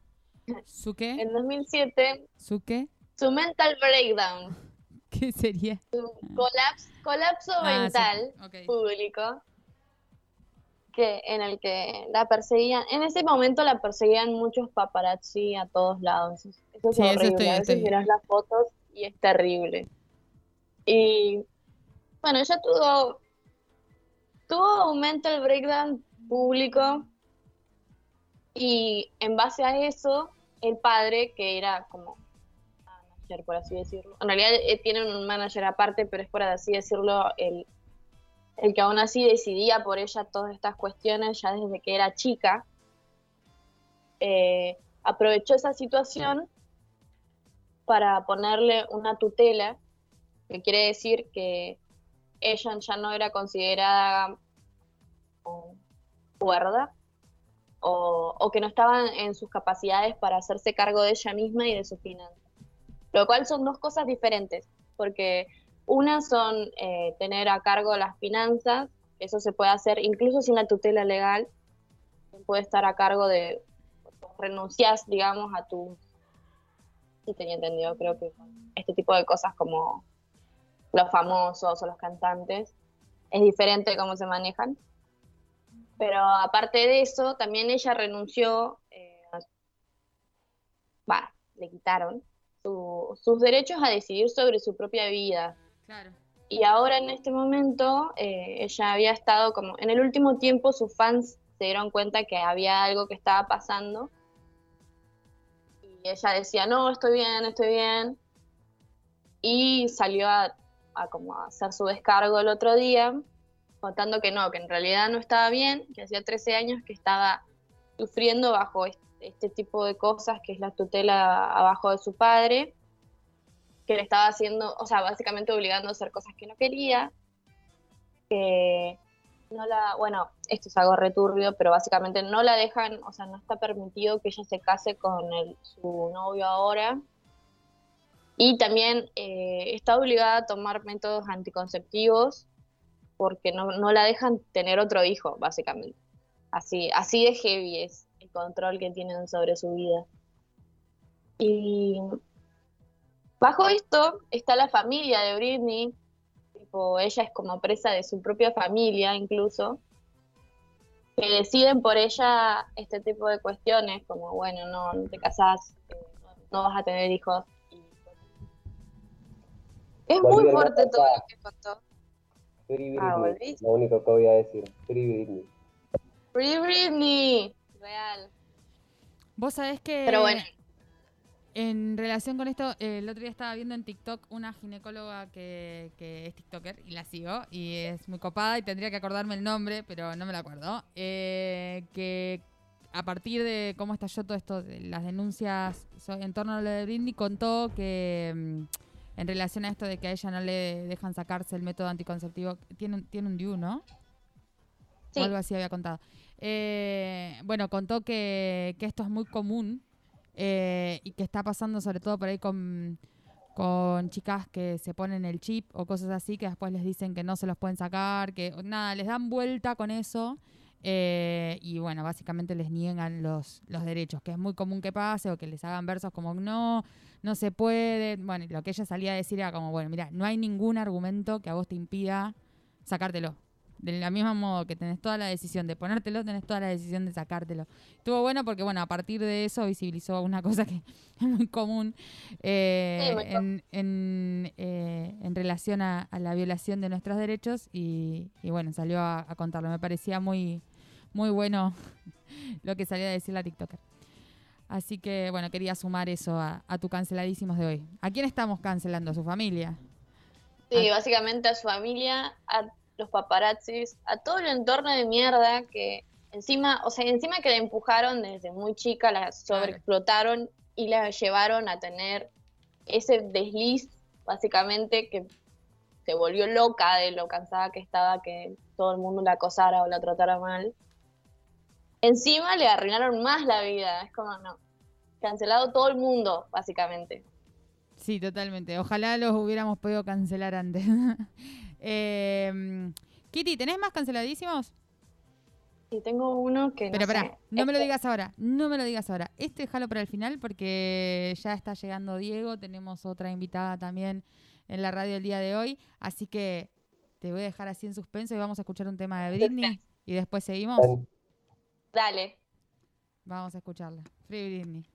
¿Su qué? en 2007, ¿Su qué? su mental breakdown, ¿Qué sería? su colapso, colapso Ah, sí. mental Ok. público, que en el que la perseguían, en ese momento la perseguían muchos paparazzi a todos lados. Eso es Sí, eso horrible. estoy- a veces miras las fotos y es terrible. Y bueno, ella tuvo tuvo un mental breakdown público y en base a eso el padre que era como manager por así decirlo en realidad eh, tienen un manager aparte pero es por así decirlo el el que aún así decidía por ella todas estas cuestiones ya desde que era chica eh, aprovechó esa situación para ponerle una tutela que quiere decir que ella ya no era considerada cuerda o, o que no estaba en sus capacidades para hacerse cargo de ella misma y de sus finanzas. Lo cual son dos cosas diferentes, porque una son eh, tener a cargo las finanzas, eso se puede hacer incluso sin la tutela legal, puede estar a cargo de, renuncias, digamos, a tu, si tenía entendido, creo que este tipo de cosas como los famosos o los cantantes, es diferente cómo se manejan. Pero aparte de eso, también ella renunció, eh, le quitaron su- sus derechos a decidir sobre su propia vida. Claro. Y ahora en este momento, eh, ella había estado como, en el último tiempo sus fans se dieron cuenta que había algo que estaba pasando. Y ella decía, no, estoy bien, estoy bien. Y salió a, a como hacer su descargo el otro día, contando que no, que en realidad no estaba bien, que hacía 13 años que estaba sufriendo bajo este, este tipo de cosas, que es la tutela abajo de su padre, que le estaba haciendo, o sea, básicamente obligando a hacer cosas que no quería, que no la, bueno, esto es algo returbio, pero básicamente no la dejan, o sea, no está permitido que ella se case con el- su novio ahora. Y también eh, está obligada a tomar métodos anticonceptivos porque no, la dejan tener otro hijo, básicamente. Así, así de heavy es el control que tienen sobre su vida. Y bajo esto está la familia de Britney, tipo, ella es como presa de su propia familia incluso, que deciden por ella este tipo de cuestiones, como bueno, no, no te casás, eh, no vas a tener hijos. Es muy fuerte todo lo que contó. Free Ah, Britney, lo único que voy a decir. Free Britney. Free Britney, real. Vos sabés que Pero bueno. en relación con esto, eh, el otro día estaba viendo en TikTok una ginecóloga que, que es TikToker y la sigo y es muy copada y tendría que acordarme el nombre, pero no me la acuerdo. eh, que a partir de cómo estalló todo esto, de las denuncias en torno a lo de Britney, contó que mm, en relación a esto de que a ella no le dejan sacarse el método anticonceptivo, tiene tiene un DIU, ¿no? Sí. O algo así había contado. Eh, bueno, contó que, que esto es muy común eh, y que está pasando sobre todo por ahí con, con chicas que se ponen el chip o cosas así que después les dicen que no se los pueden sacar, que nada, les dan vuelta con eso eh, y bueno, básicamente les niegan los, los derechos, que es muy común que pase o que les hagan versos como no, no se puede. Bueno, lo que ella salía a decir era como, bueno, mira, no hay ningún argumento que a vos te impida sacártelo. De la misma modo que tenés toda la decisión de ponértelo, tenés toda la decisión de sacártelo. Estuvo bueno porque, bueno, a partir de eso visibilizó una cosa que es muy común eh, Sí, muy en, en, eh, en relación a, a la violación de nuestros derechos y, y bueno, salió a, a contarlo. Me parecía muy, muy bueno lo que salió a decir la TikToker. Así que, bueno, quería sumar eso a, a tu canceladísimos de hoy. ¿A quién estamos cancelando? ¿A su familia? Sí, básicamente a su familia, a los paparazzis, a todo el entorno de mierda que encima, o sea, encima que la empujaron desde muy chica, la sobreexplotaron y la llevaron a tener ese desliz, básicamente, que se volvió loca de lo cansada que estaba que todo el mundo la acosara o la tratara mal. Encima le arruinaron más la vida, es como, no, cancelado todo el mundo, básicamente. Sí, totalmente. Ojalá los hubiéramos podido cancelar antes. Eh, Kitty, ¿tenés más canceladísimos? Y tengo uno que no Pero pará, sé, no me lo este- digas ahora, no me lo digas ahora. Este déjalo para el final porque ya está llegando Diego, tenemos otra invitada también en la radio el día de hoy, así que te voy a dejar así en suspenso y vamos a escuchar un tema de Britney y después seguimos. Dale. Vamos a escucharla. Free Britney.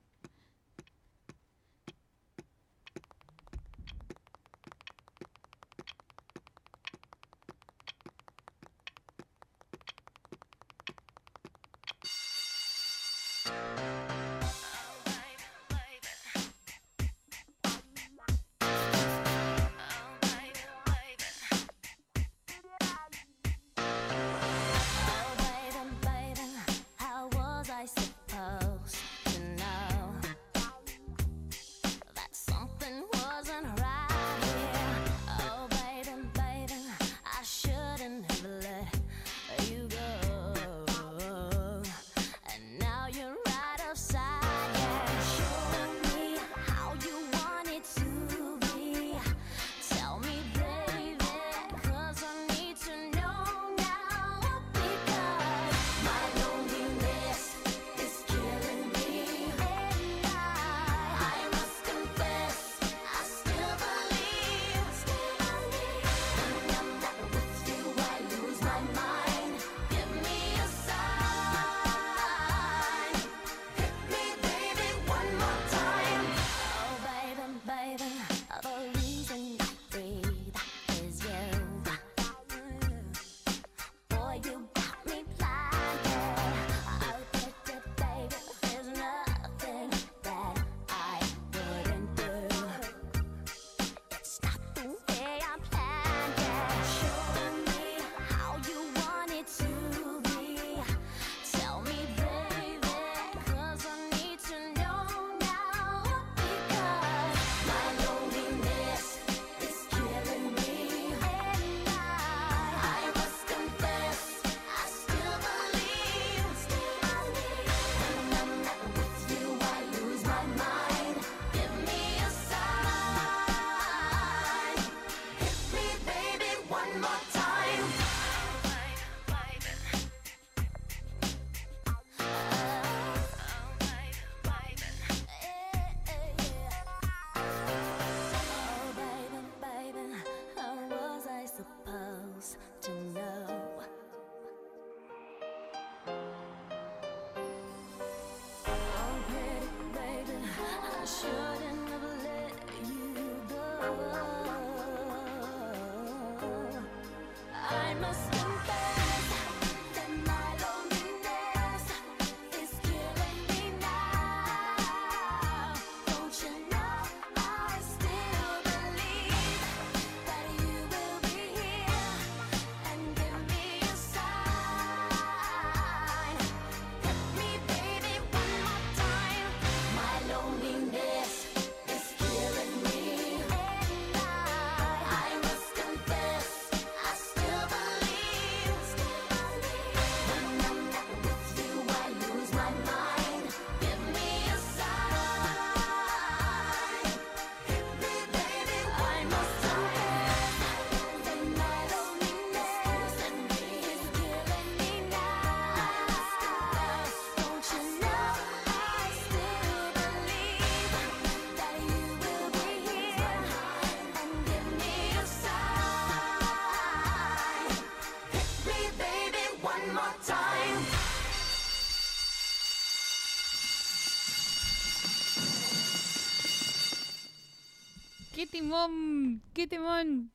Timón! ¡Qué timón!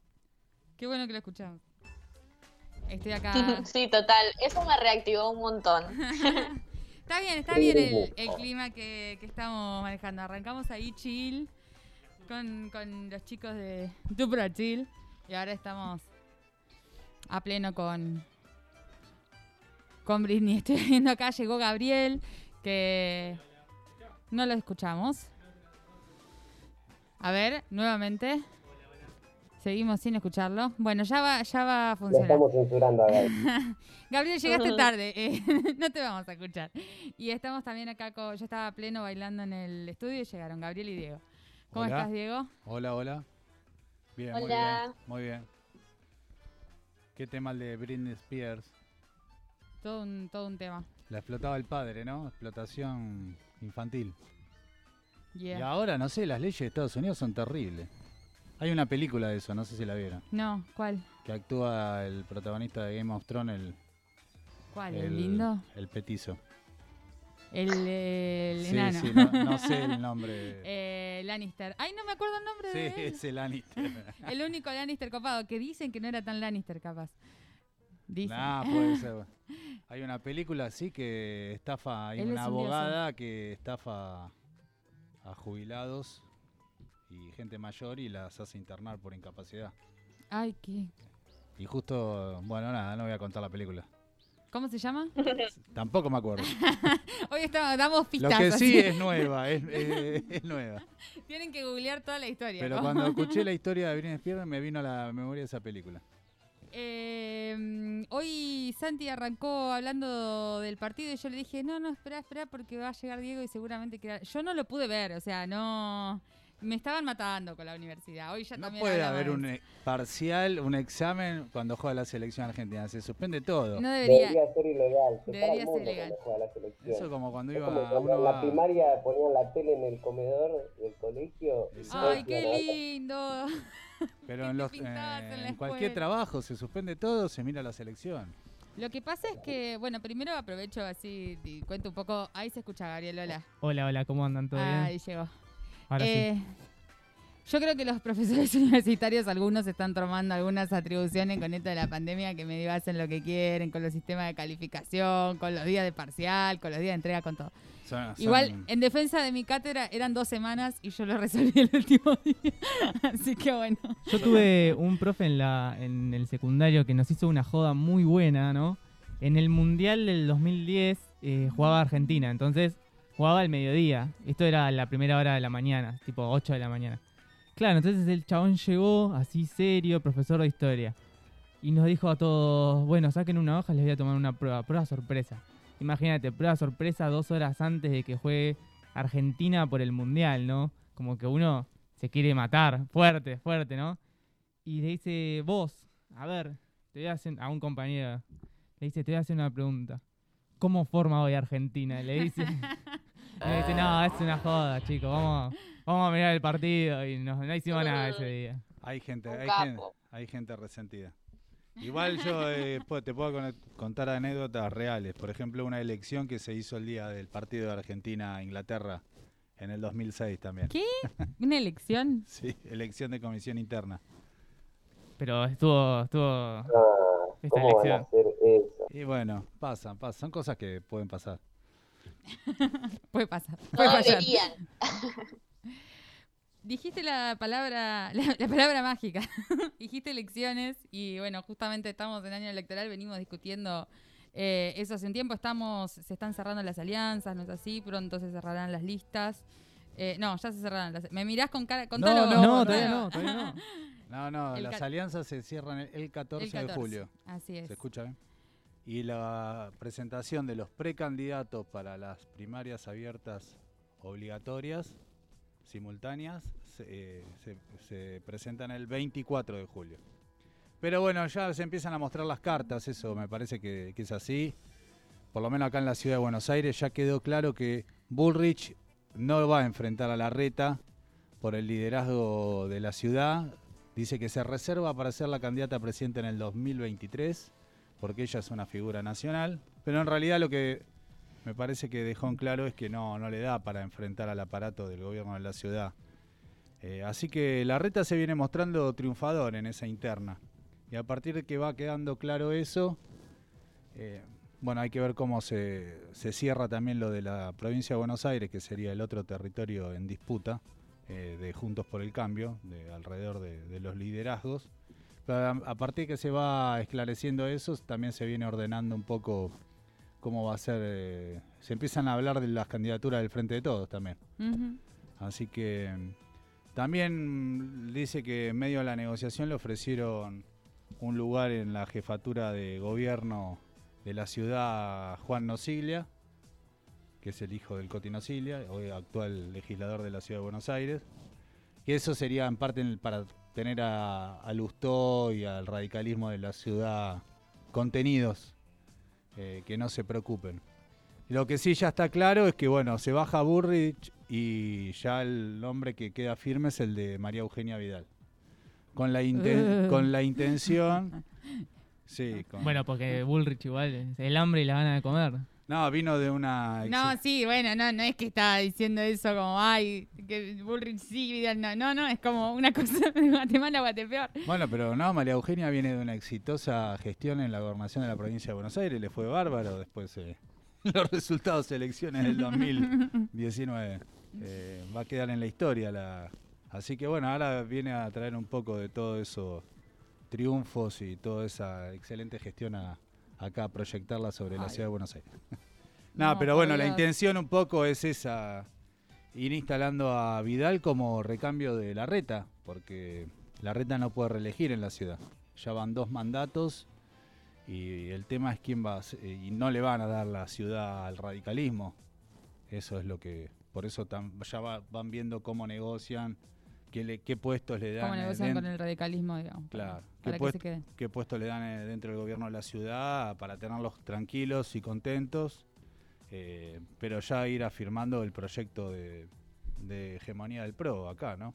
Qué bueno que lo escuchamos. Estoy acá. Sí, total. Eso me reactivó un montón. Está bien, está bien el, el clima que, que estamos manejando. Arrancamos ahí chill con, con los chicos de Dupra Chill y ahora estamos a pleno con, con Britney. Estoy viendo acá, llegó Gabriel, que no lo escuchamos. A ver, nuevamente. Seguimos sin escucharlo. Bueno, ya va, ya va a Lo funcionar. estamos censurando a Gaby. Gabriel, llegaste tarde, eh, no te vamos a escuchar. Y estamos también acá con, yo estaba pleno bailando en el estudio y llegaron Gabriel y Diego. ¿Cómo Hola. estás, Diego? Hola, hola. Bien, muy Hola. bien. Muy bien. ¿Qué tema el de Britney Spears? Todo un, todo un tema. La explotaba el padre, ¿no? Explotación infantil. Yeah. Y ahora, no sé, las leyes de Estados Unidos son terribles. Hay una película de eso, no sé si la vieron. No, ¿cuál? Que actúa el protagonista de Game of Thrones, el, ¿Cuál? ¿El, lindo? el petizo. El, el Sí, enano. sí, no, no sé el nombre. Eh, Lannister. Ay, no me acuerdo el nombre sí, de él. es el Lannister. El único Lannister copado, que dicen que no era tan Lannister capaz. Dicen. Nah, puede ser. Hay una película así que estafa, hay Él una dioso. abogada que estafa a jubilados y gente mayor y las hace internar por incapacidad. Ay, ¿qué? Y justo, bueno, nada, no voy a contar la película. ¿Cómo se llama? Tampoco me acuerdo. Hoy estamos, damos Lo pistas. que sí es nueva, es, es- es nueva. Tienen que googlear toda la historia. Pero ¿no? cuando escuché la historia de Britney Spears me vino a la memoria esa película. Eh, hoy Santi arrancó hablando del partido y yo le dije, no, no, espera, espera, porque va a llegar Diego y seguramente que... Yo no lo pude ver, o sea, no... Me estaban matando con la universidad. Hoy ya No también puede haber un e- parcial, un examen cuando juega la selección argentina. Se suspende todo. No debería... Debería ser ilegal. Se Debería ser mundo ilegal. cuando juega la selección. Eso como cuando Es iba como cuando uno en la va- primaria ponían la tele en el comedor del colegio. y. Ay, qué lindo. Pero en, los, eh, en la en cualquier trabajo se suspende todo, se mira la selección. Lo que pasa es que, bueno, primero aprovecho así y cuento un poco. Ahí se escucha Gabriel, hola. Hola, hola, ¿cómo andan? ¿Todo Ahí bien? llegó. Ahora Eh, Yo creo que los profesores universitarios, algunos están tomando algunas atribuciones con esto de la pandemia que medio hacen lo que quieren, con los sistemas de calificación, con los días de parcial, con los días de entrega, con todo. Son- son- Igual, en defensa de mi cátedra, eran dos semanas y yo lo resolví el último día. Así que bueno. Yo tuve un profe en, la, en el secundario que nos hizo una joda muy buena, ¿no? En el Mundial del 2010 eh, jugaba Argentina, entonces jugaba al mediodía. Esto era la primera hora de la mañana, tipo 8 de la mañana. Claro, entonces el chabón llegó así serio, profesor de historia. Y nos dijo a todos, bueno, saquen una hoja, les voy a tomar una prueba, prueba sorpresa. Imagínate, prueba sorpresa dos horas antes de que juegue Argentina por el Mundial, ¿no? Como que uno se quiere matar, fuerte, fuerte, ¿no? Y le dice, vos, a ver, te voy a hacer, a un compañero, le dice, te voy a hacer una pregunta. ¿Cómo forma hoy Argentina? Le dice, le dice, no, es una joda, chicos, vamos, vamos a mirar el partido. Y no, no hicimos nada ese día. Hay gente, hay gente, hay gente resentida. Igual yo eh, te puedo con- contar anécdotas reales. Por ejemplo, una elección que se hizo el día del partido de Argentina-Inglaterra en el 2006 también. ¿Qué? ¿Una elección? Sí, elección de comisión interna. Pero estuvo, estuvo Ah, esta ¿Cómo van a elección. hacer eso? Y bueno, pasan, pasan. Son cosas que pueden pasar. Puede pasar. No Puede pasar. Dijiste la palabra, la, la palabra mágica. Dijiste elecciones y bueno, justamente estamos en año electoral, venimos discutiendo eh, eso hace un tiempo. Estamos, se están cerrando las alianzas, ¿no es así? Pronto se cerrarán las listas. Eh, no, ya se cerraron. Las, me mirás con cara, contalo No, No, todavía no, todavía no. No, no, El las alianzas se cierran el, el 14, El 14, de julio. Así es. ¿Se escucha bien? Y la presentación de los precandidatos para las primarias abiertas obligatorias, simultáneas, se, eh, se presentan el 24 de julio. Pero bueno, ya se empiezan a mostrar las cartas, eso me parece que, que es así. Por lo menos acá en la ciudad de Buenos Aires ya quedó claro que Bullrich no va a enfrentar a la reta por el liderazgo de la ciudad. Dice que se reserva para ser la candidata a presidente en el 2023, porque ella es una figura nacional. Pero en realidad lo que me parece que dejó en claro es que no, no le da para enfrentar al aparato del gobierno de la ciudad. Eh, así que la reta se viene mostrando triunfador en esa interna. Y a partir de que va quedando claro eso, eh, bueno, hay que ver cómo se, se cierra también lo de la provincia de Buenos Aires, que sería el otro territorio en disputa eh, de Juntos por el Cambio, de alrededor de, de los liderazgos. Pero a, a partir que se va esclareciendo eso, también se viene ordenando un poco cómo va a ser. eh, se empiezan a hablar de las candidaturas del Frente de Todos también. Así que también dice que en medio de la negociación le ofrecieron un lugar en la jefatura de gobierno de la ciudad a Juan Nosiglia, que es el hijo del Coti Nosiglia, hoy actual legislador de la ciudad de Buenos Aires. Y eso sería en parte para tener a, a Lustó y al radicalismo de la ciudad contenidos, eh, que no se preocupen. Lo que sí ya está claro es que, bueno, se baja Burrich y ya el hombre que queda firme es el de María Eugenia Vidal. Con la, inten- con la intención... Sí, con- Bueno, porque Bullrich igual es el hambre y la gana de comer. No, vino de una... No, sí, bueno, no, no es que está diciendo eso como, ay, que Bullrich sí, Vidal no, no, no, es como una cosa de Guatemala, Guatepeor. Bueno, pero no, María Eugenia viene de una exitosa gestión en la gobernación de la provincia de Buenos Aires, le fue bárbaro después eh, los resultados de elecciones del 2019. Eh, va a quedar en la historia. La... Así que bueno, ahora viene a traer un poco de todos esos triunfos y toda esa excelente gestión a, acá, a proyectarla sobre la ciudad de Buenos Aires. no, No, pero bueno, la intención un poco es esa, ir instalando a Vidal como recambio de la reta, porque la reta no puede reelegir en la ciudad. Ya van dos mandatos y el tema es quién va a ser- y no le van a dar la ciudad al radicalismo. Eso es lo que, por eso tam- ya va- van viendo cómo negocian, qué, le- qué puestos le dan. Cómo eh, negocian con el radicalismo, digamos. para- Claro, Para, ¿qué, que se puest- quede. qué puesto le dan eh, dentro del gobierno de la ciudad para tenerlos tranquilos y contentos, eh, pero ya ir afirmando el proyecto de, de hegemonía del PRO acá, ¿no?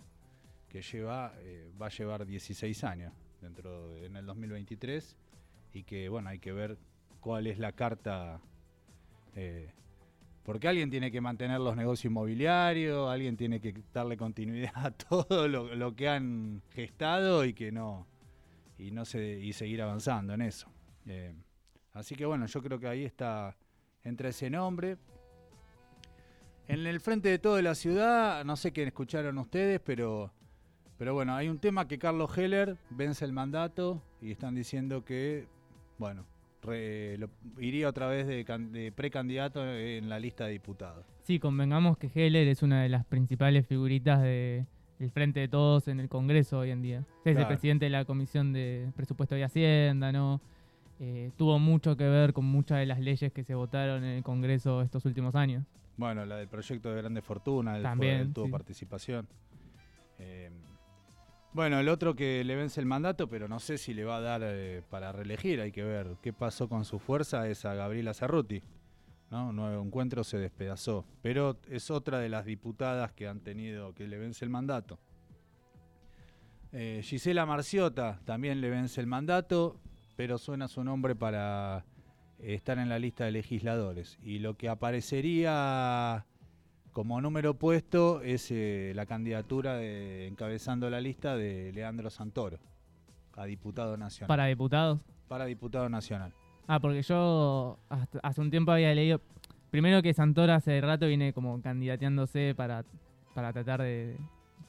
Que lleva, va a llevar 16 años dentro de- en el 2023 y que, bueno, hay que ver cuál es la carta. Porque alguien tiene que mantener los negocios inmobiliarios, alguien tiene que darle continuidad a todo lo, lo que han gestado y que no y no se y seguir avanzando en eso. Eh, así que bueno, yo creo que ahí está entre ese nombre. En el frente de toda la ciudad, no sé qué escucharon ustedes, pero pero bueno, hay un tema que Carlos Heller vence el mandato y están diciendo que bueno, re- lo- iría otra vez de, can- de precandidato en la lista de diputados. Sí, convengamos que Heller es una de las principales figuritas de, del Frente de Todos en el Congreso hoy en día. Es el Claro. presidente de la Comisión de Presupuesto y Hacienda, ¿no? Eh, tuvo mucho que ver con muchas de las leyes que se votaron en el Congreso estos últimos años. Bueno, la del proyecto de Grande Fortuna, él, fue- También, él tuvo sí. participación. Eh, bueno, el otro que le vence el mandato, pero no sé si le va a dar eh, para reelegir, hay que ver qué pasó con su fuerza, es a Gabriela Cerruti. ¿no? Nuevo encuentro se despedazó, pero es otra de las diputadas que han tenido, que le vence el mandato. Eh, Gisela Marciota también le vence el mandato, pero suena su nombre para eh, estar en la lista de legisladores. Y lo que aparecería como número opuesto es eh, la candidatura de, encabezando la lista de Leandro Santoro a diputado nacional. Para diputados. Para diputado nacional. Ah, porque yo hasta- hace un tiempo había leído. Primero que Santoro hace rato viene como candidateándose para, para tratar de,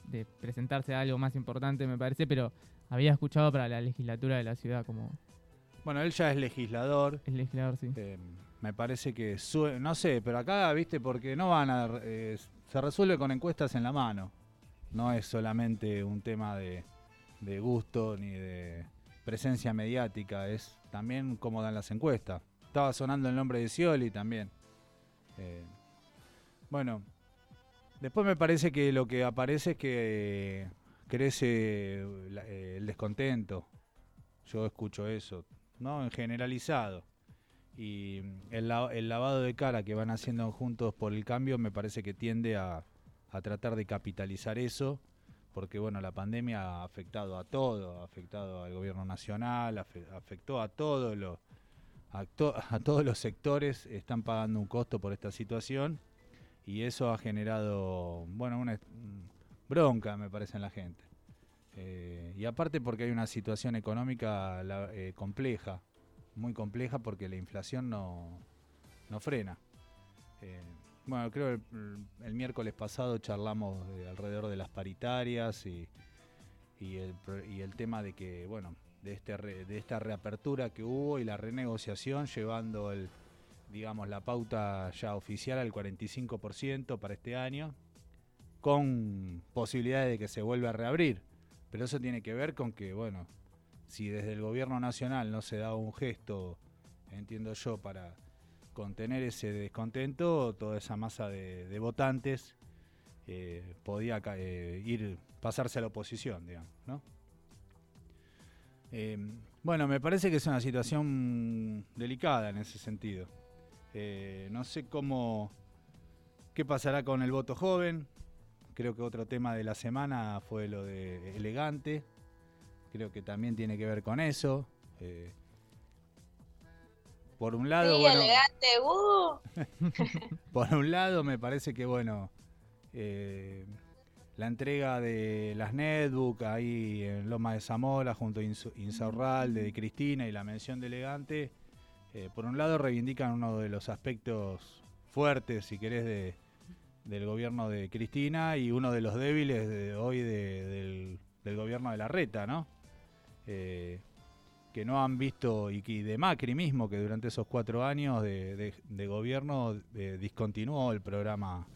de presentarse a algo más importante, me parece, pero había escuchado para la legislatura de la ciudad como. Bueno, él ya es legislador. Es legislador, sí. Eh, me parece que, no sé, pero acá, viste, porque no van a... eh, se resuelve con encuestas en la mano. No es solamente un tema de, gusto ni de presencia mediática, es también cómo dan las encuestas. Estaba sonando el nombre de Scioli también. Eh, bueno, después me parece que lo que aparece es que eh, crece eh, el descontento. Yo escucho eso, ¿no? En generalizado. Y el, el lavado de cara que van haciendo juntos por el cambio me parece que tiende a, a tratar de capitalizar eso, porque bueno, la pandemia ha afectado a todo, ha afectado al gobierno nacional, afe- afectó a todos los a, to- a todos los sectores, están pagando un costo por esta situación y eso ha generado, bueno, una mm, bronca, me parece, en la gente. Eh, y aparte porque hay una situación económica eh, compleja, muy compleja porque la inflación no, no frena. Eh, bueno, creo que el, miércoles pasado charlamos de alrededor de las paritarias y, y, el, y el tema de que, bueno, de, este re- de esta reapertura que hubo y la renegociación llevando el, digamos, la pauta ya oficial al 45% para este año, con posibilidades de que se vuelva a reabrir. Pero eso tiene que ver con que, bueno, si desde el gobierno nacional no se da un gesto, entiendo yo, para contener ese descontento, toda esa masa de, votantes eh, podía eh, ir pasarse a la oposición, digamos. Eh, bueno, me parece que es una situación delicada en ese sentido. No sé cómo, qué pasará con el voto joven. Creo que otro tema de la semana fue lo de elegante. Creo que también tiene que ver con eso. Eh, por un lado, Sí, bueno, elegante, uh. por un lado, me parece que, bueno, eh, la entrega de las netbook ahí en Loma de Zamora junto a Insaurralde, de Cristina y la mención de Elegante, eh, por un lado reivindican uno de los aspectos fuertes, si querés, de, del gobierno de Cristina y uno de los débiles de hoy de- del, del gobierno de la reta, ¿no? Eh, que no han visto, y que de Macri mismo, que durante esos cuatro años de, gobierno eh, discontinuó el programa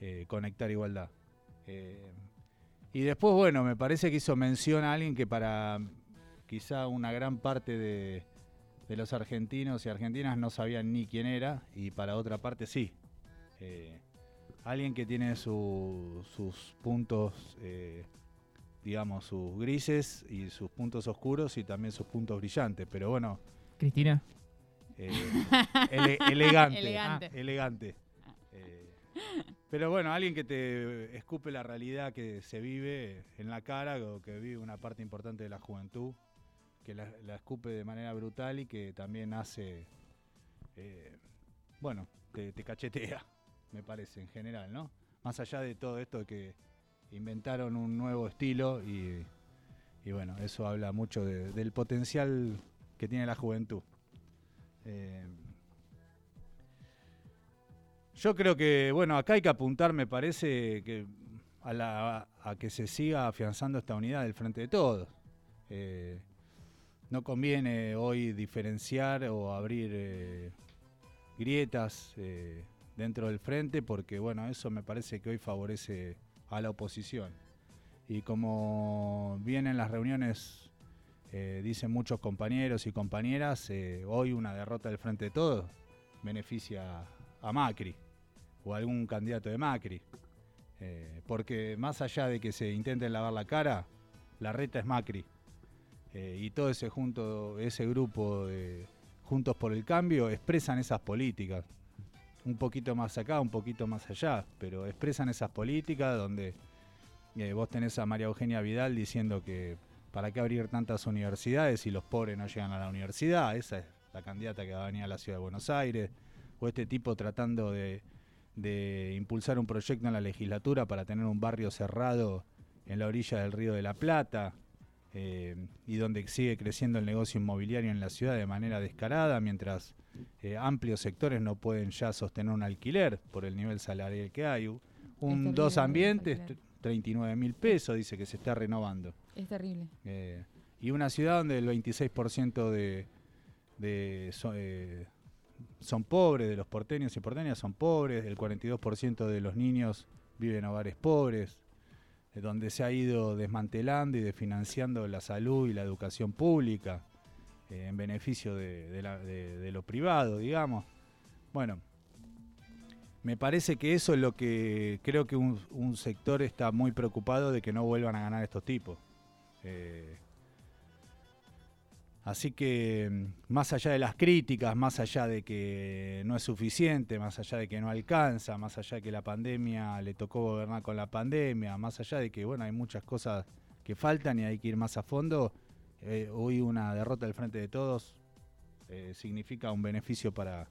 eh, Conectar Igualdad. Y después, bueno, me parece que hizo mención a alguien que para quizá una gran parte de, de los argentinos y argentinas no sabían ni quién era, y para otra parte sí. Alguien que tiene su- sus puntos, digamos, sus grises y sus puntos oscuros y también sus puntos brillantes, pero bueno. Cristina. eh, ele- elegante. Elegante. ah, elegante. Eh, pero bueno, alguien que te escupe la realidad que se vive en la cara o que vive una parte importante de la juventud, que la, la escupe de manera brutal y que también hace, eh, bueno, te, te cachetea, me parece, en general, ¿no? Más allá de todo esto de que inventaron un nuevo estilo y, bueno, eso habla mucho de- del potencial que tiene la juventud. Eh, yo creo que, bueno, acá hay que apuntar, me parece, que a, que se siga afianzando esta unidad del frente de todos. Eh, no conviene hoy diferenciar o abrir eh, grietas dentro del frente porque, bueno, eso me parece que hoy favorece a la oposición. Y como vienen las reuniones, eh, dicen muchos compañeros y compañeras, eh, hoy una derrota del frente de todos beneficia a Macri o a algún candidato de Macri. Eh, porque más allá de que se intenten lavar la cara, la reta es Macri. Y todo ese junto, ese grupo de Juntos por el Cambio expresan esas políticas. Un poquito más acá, un poquito más allá, pero expresan esas políticas donde eh, vos tenés a María Eugenia Vidal diciendo que para qué abrir tantas universidades si los pobres no llegan a la universidad. Esa es la candidata que va a venir a la ciudad de Buenos Aires. O este tipo tratando de, de impulsar un proyecto en la legislatura para tener un barrio cerrado en la orilla del río de la Plata eh, y donde sigue creciendo el negocio inmobiliario en la ciudad de manera descarada, mientras eh, amplios sectores no pueden ya sostener un alquiler por el nivel salarial que hay. Un terrible dos ambientes, alquiler. 39 mil pesos, dice que se está renovando. Es terrible. Eh, y una ciudad donde el 26% de, de so- son pobres, de los porteños y porteñas son pobres, el 42% de los niños viven en hogares pobres, donde se ha ido desmantelando y desfinanciando la salud y la educación pública eh, en beneficio de- de lo privado, digamos. Bueno, me parece que eso es lo que creo que un, un sector está muy preocupado de que no vuelvan a ganar estos tipos. Eh, así que mm, más allá de las críticas, más allá de que no es suficiente, más allá de que no alcanza, más allá de que la pandemia le tocó gobernar con la pandemia, más allá de que bueno hay muchas cosas que faltan y hay que ir más a fondo, eh, hoy una derrota del frente de todos eh, significa un beneficio para,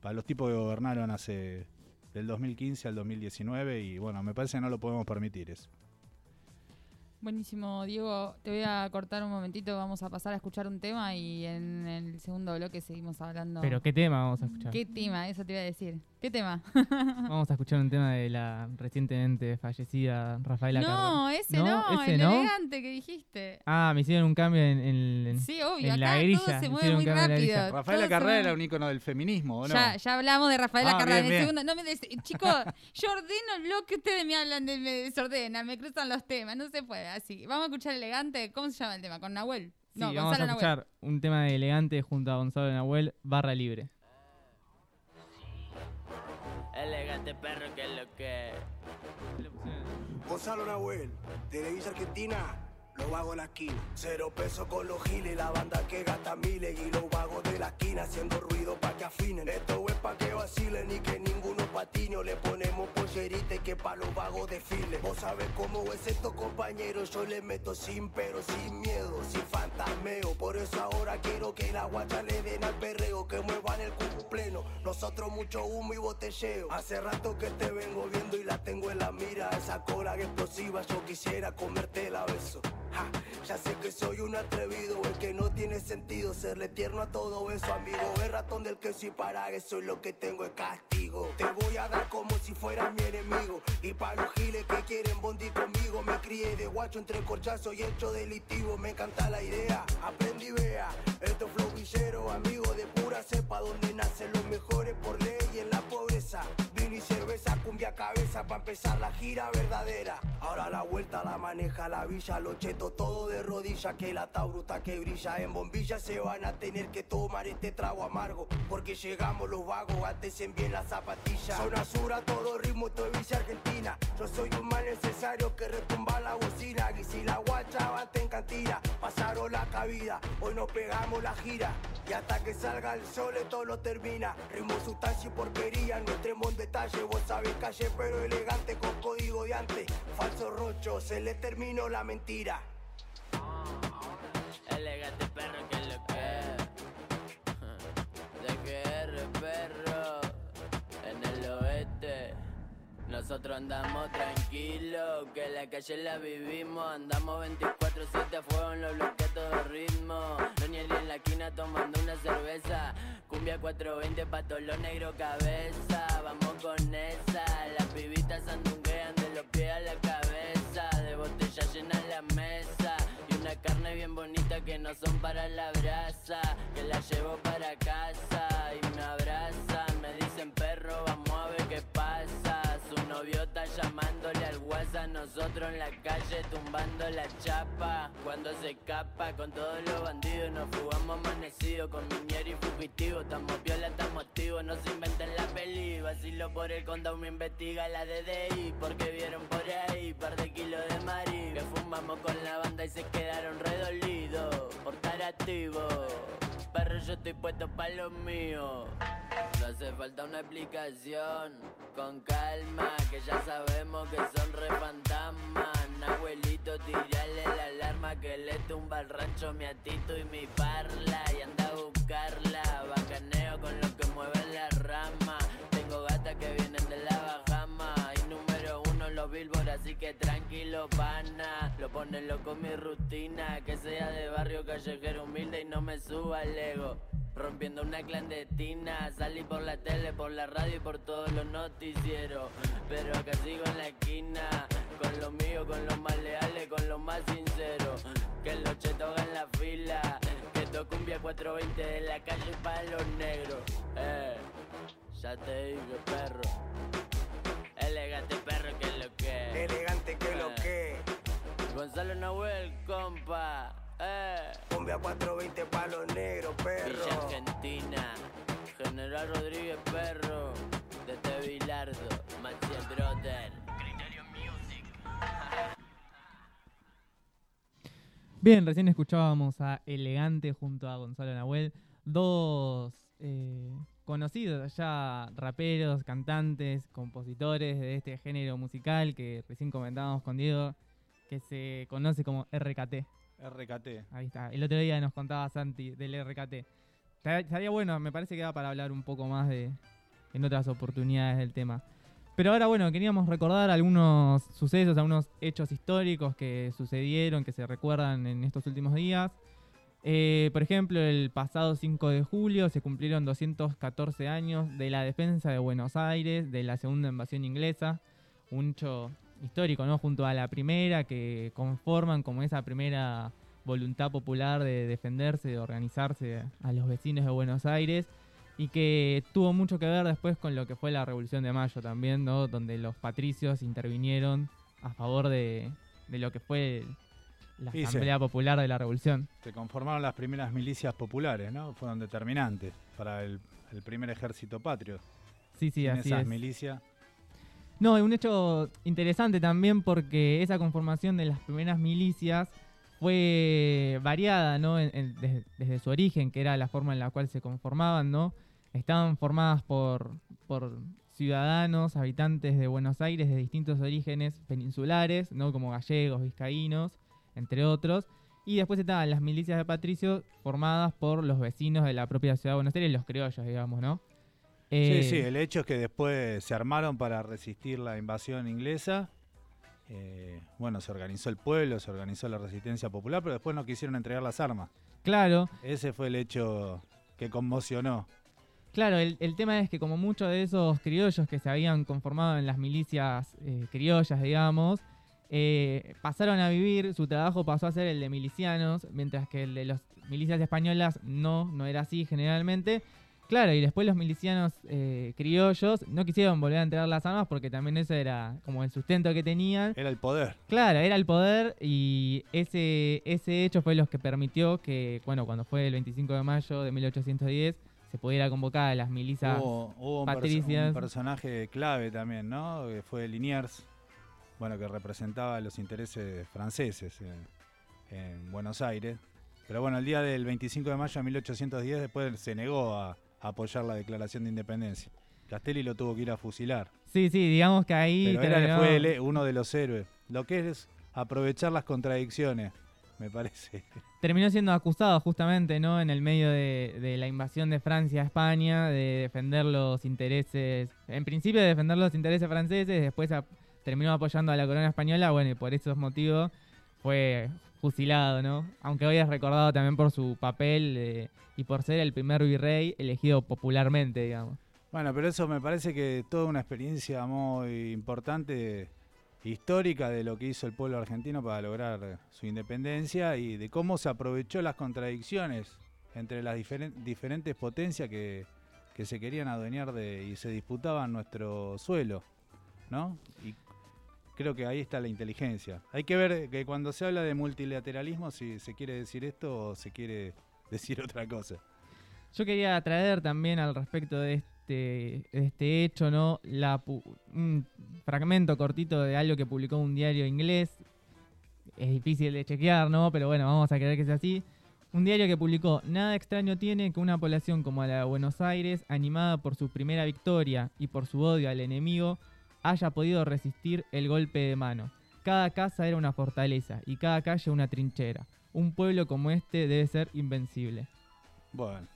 para los tipos que gobernaron hace del 2015 al 2019 y bueno, me parece que no lo podemos permitir eso. Buenísimo, Diego. Te voy a cortar un momentito. Vamos a pasar a escuchar un tema y en el segundo bloque seguimos hablando. Pero qué tema vamos a escuchar. ¿Qué tema? Eso te iba a decir. ¿Qué tema? Vamos a escuchar un tema de la recientemente fallecida Rafaela no, ese no, ese el no. elegante que dijiste. Ah, me hicieron un cambio en, en- en- Sí, obvio, en acá la todo grilla. se me mueve muy en rápido. Rafaela Todo se Carrera era un ícono del feminismo, ¿o no? Ya, ya hablamos de Rafaela Ah, Carrá. bien, de bien. segunda- no me des- chicos, yo ordeno lo que ustedes me hablan de me desordenan, me cruzan los temas, no se puede así. Vamos a escuchar elegante. ¿Cómo se llama el tema? ¿Con Nahuel? Sí, No, vamos a Nahuel. escuchar un tema de elegante junto a Gonzalo Nahuel, barra libre. Elegante perro que es lo que. Gonzalo Nahuel, Televisa Argentina, los vagos de la esquina. Cero pesos con los giles, la banda que gasta miles y los vagos de la esquina haciendo ruido pa' que afinen. Esto es pa' que vacilen y que ninguno patine. Le ponemos pollerita y que pa' los vagos desfile. Vos sabés cómo es esto, compañeros. Yo le meto sin pero, sin miedo, sin fantasmeo. Por eso ahora quiero que la guacha le den al perreo, que muevan el culo pleno. Nosotros mucho humo y botelleo. Hace rato que te vengo viendo y la tengo en la mira. Esa cola explosiva, yo quisiera comértela a beso. Ya sé que soy un atrevido, el que no tiene sentido serle tierno a todo eso, amigo. El ratón del queso y para eso es lo que tengo es castigo. Te voy a dar como si fueras mi enemigo. Y para los giles que quieren bondi conmigo, me crié de guacho entre corchazo y hecho delictivo. Me encanta la idea, aprendí vea. Esto es flow villero, amigo de pura cepa, donde nacen los mejores por ley en la pobreza. Vino y cerveza, cumbia cabeza, pa' empezar la gira verdadera. Ahora la vuelta la maneja la villa, lo cheto todo de rodilla, que la tauruta que brilla en bombilla se van a tener que tomar este trago amargo, porque llegamos los vagos, antes en bien las zapatillas. Son azura, todo ritmo, esto es Villa Argentina. Yo soy un mal necesario que retumba la bocina, y si la guacha bate en cantina, pasaron la cabida, hoy nos pegamos la gira. Y hasta que salga el sol esto lo termina Ritmo, sustancia y porquería, no entremos en detalle Vos sabés calle pero elegante con código de antes Falso rocho, se le terminó la mentira Elegante perro que es lo que. De que perro. En el oeste. Nosotros andamos tranquilos, que la calle la vivimos, andamos 24-7 a fuego en los bloques todo ritmo. Doniel en la esquina tomando una cerveza, cumbia 420 pa' todos los negros cabeza, vamos con esa, las pibitas andunguean de los pies a la cabeza, de botella llena la mesa, y una carne bien bonita que no son para la brasa, que la llevo para casa WhatsApp, nosotros en la calle tumbando la chapa. Cuando se escapa con todos los bandidos, nos fugamos amanecidos con miniero y fugitivo. Estamos viola, estamos activos, no se inventen la peli. Vacilo por el condado, me investiga la DDI. Porque vieron por ahí par de kilos de mari. Que fumamos con la banda y se quedaron redolidos por estar activos. Perro, yo estoy puesto pa' lo mío. No hace falta una explicación, con calma, que ya sabemos que son re fantasmas. Abuelito, tirale la alarma que le tumba al rancho mi atito y mi parla. Y anda a buscarla, bacaneo con lo que mueven la rama. Tengo gatas que así que tranquilo, pana. Lo pone loco mi rutina, que sea de barrio callejero humilde y no me suba el ego. Rompiendo una clandestina, salí por la tele, por la radio y por todos los noticieros. Pero acá sigo en la esquina, con lo mío, con los más leales, con los más sinceros. Que los chetos hagan la fila, que esto cumbia 420 de la calle para los negros. Eh, ya te dije, perro. Elegante perro que que. Elegante que lo que. Gonzalo Nahuel, compa. Eh. Cumbia 420 pa' los negros, perro. Villa Argentina. General Rodríguez Perro. Desde Bilardo. Maciel Brother. Criterio Music. Bien, recién escuchábamos a Elegante junto a Gonzalo Nahuel, dos eh, conocidos ya raperos, cantantes, compositores de este género musical que recién comentábamos con Diego, que se conoce como RKT. RKT. Ahí está. El otro día nos contaba Santi del RKT. Estaría- bueno, me parece que da para hablar un poco más de en otras oportunidades del tema. Pero ahora, bueno, queríamos recordar algunos sucesos, algunos hechos históricos que sucedieron, que se recuerdan en estos últimos días. Eh, por ejemplo, el pasado 5 de julio se cumplieron 214 años de la defensa de Buenos Aires, de la segunda invasión inglesa, un hecho histórico, ¿no? Junto a la primera, que conforman como esa primera voluntad popular de defenderse, de organizarse a los vecinos de Buenos Aires y que tuvo mucho que ver después con lo que fue la Revolución de Mayo también, ¿no? Donde los patricios intervinieron a favor de, de lo que fue la Sí, sí. Asamblea Popular de la Revolución. Se conformaron las primeras milicias populares, ¿no? Fueron determinantes para el, el primer ejército patrio. Sí, sí, En así esas es. milicias. No, y un hecho interesante también porque esa conformación de las primeras milicias fue variada, ¿no? En- en- desde, desde su origen, que era la forma en la cual se conformaban, ¿no? Estaban formadas por, por ciudadanos, habitantes de Buenos Aires de distintos orígenes peninsulares, ¿no? Como gallegos, vizcaínos, entre otros. Y después estaban las milicias de patricios formadas por los vecinos de la propia ciudad de Buenos Aires, los criollos, digamos, ¿no? Eh, Sí, sí, el hecho es que después se armaron para resistir la invasión inglesa. Eh, bueno, se organizó el pueblo, se organizó la resistencia popular, pero después no quisieron entregar las armas. Claro. Ese fue el hecho que conmocionó. Claro, el, el tema es que como muchos de esos criollos que se habían conformado en las milicias eh, criollas, digamos, eh, pasaron a vivir, su trabajo pasó a ser el de milicianos, mientras que el de las milicias españolas no, no era así generalmente. Claro, y después los milicianos eh, criollos no quisieron volver a entregar las armas porque también eso era como el sustento que tenían. Era el poder. Claro, era el poder y ese, ese hecho fue lo que permitió que, bueno, cuando fue el 25 de mayo de 1810 se pudiera convocar a las milicias Hubo, hubo un, perso- patricias. un personaje clave también, ¿no? Que fue Liniers, bueno, que representaba los intereses franceses en, en Buenos Aires. Pero bueno, el día del 25 de mayo de 1810 después se negó a, a apoyar la declaración de independencia. Castelli lo tuvo que ir a fusilar. Sí, sí, digamos que ahí Pero era, fue el- uno de los héroes. Lo que es aprovechar las contradicciones, me parece. terminó siendo acusado justamente, ¿no? En el medio de, de la invasión de Francia a España, de defender los intereses, en principio de defender los intereses franceses, después a- terminó apoyando a la corona española, bueno, y por esos motivos fue fusilado, ¿no? Aunque hoy es recordado también por su papel eh, y por ser el primer virrey elegido popularmente, digamos. Bueno, pero eso me parece que es toda una experiencia muy importante, histórica, de lo que hizo el pueblo argentino para lograr su independencia y de cómo se aprovechó las contradicciones entre las diferen- diferentes potencias que, se querían adueñar de y se disputaban nuestro suelo, ¿no? Creo que ahí está la inteligencia. Hay que ver que cuando se habla de multilateralismo si se quiere decir esto o se quiere decir otra cosa. Yo quería traer también al respecto de este, de este hecho, ¿no? La, un fragmento cortito de algo que publicó un diario inglés. Es difícil de chequear, ¿no? Pero bueno, vamos a creer que sea así. Un diario que publicó, nada extraño tiene que una población como la de Buenos Aires, animada por su primera victoria y por su odio al enemigo, haya podido resistir el golpe de mano. Cada casa era una fortaleza y cada calle una trinchera. Un pueblo como este debe ser invencible. Bueno,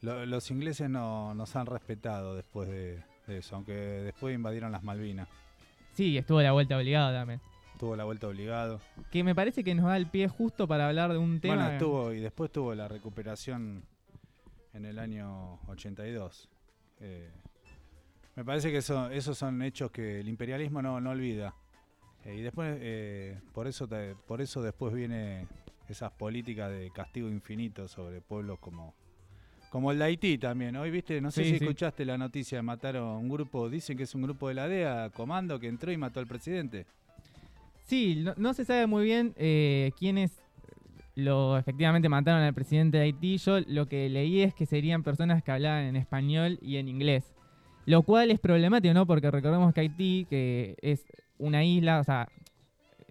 lo- los ingleses no nos han respetado después de, de eso, aunque después invadieron las Malvinas. Sí, estuvo la vuelta obligada también. Tuvo la vuelta obligado. Que me parece que nos da el pie justo para hablar de un tema. Bueno, estuvo y después tuvo la recuperación en el año 82. Eh, me parece que eso- esos son hechos que el imperialismo no, no olvida. Eh, y después, eh, por, eso te- por eso después viene esas políticas de castigo infinito sobre pueblos como, como el de Haití también. Hoy, viste, no sé Sí, si sí. escuchaste la noticia, mataron un grupo, dicen que es un grupo de la DEA, comando, que entró y mató al presidente. Sí, no, no se sabe muy bien eh, quiénes lo efectivamente mataron al presidente de Haití. Yo lo que leí es que serían personas que hablaban en español y en inglés. Lo cual es problemático, ¿no? Porque recordemos que Haití, que es una isla, o sea,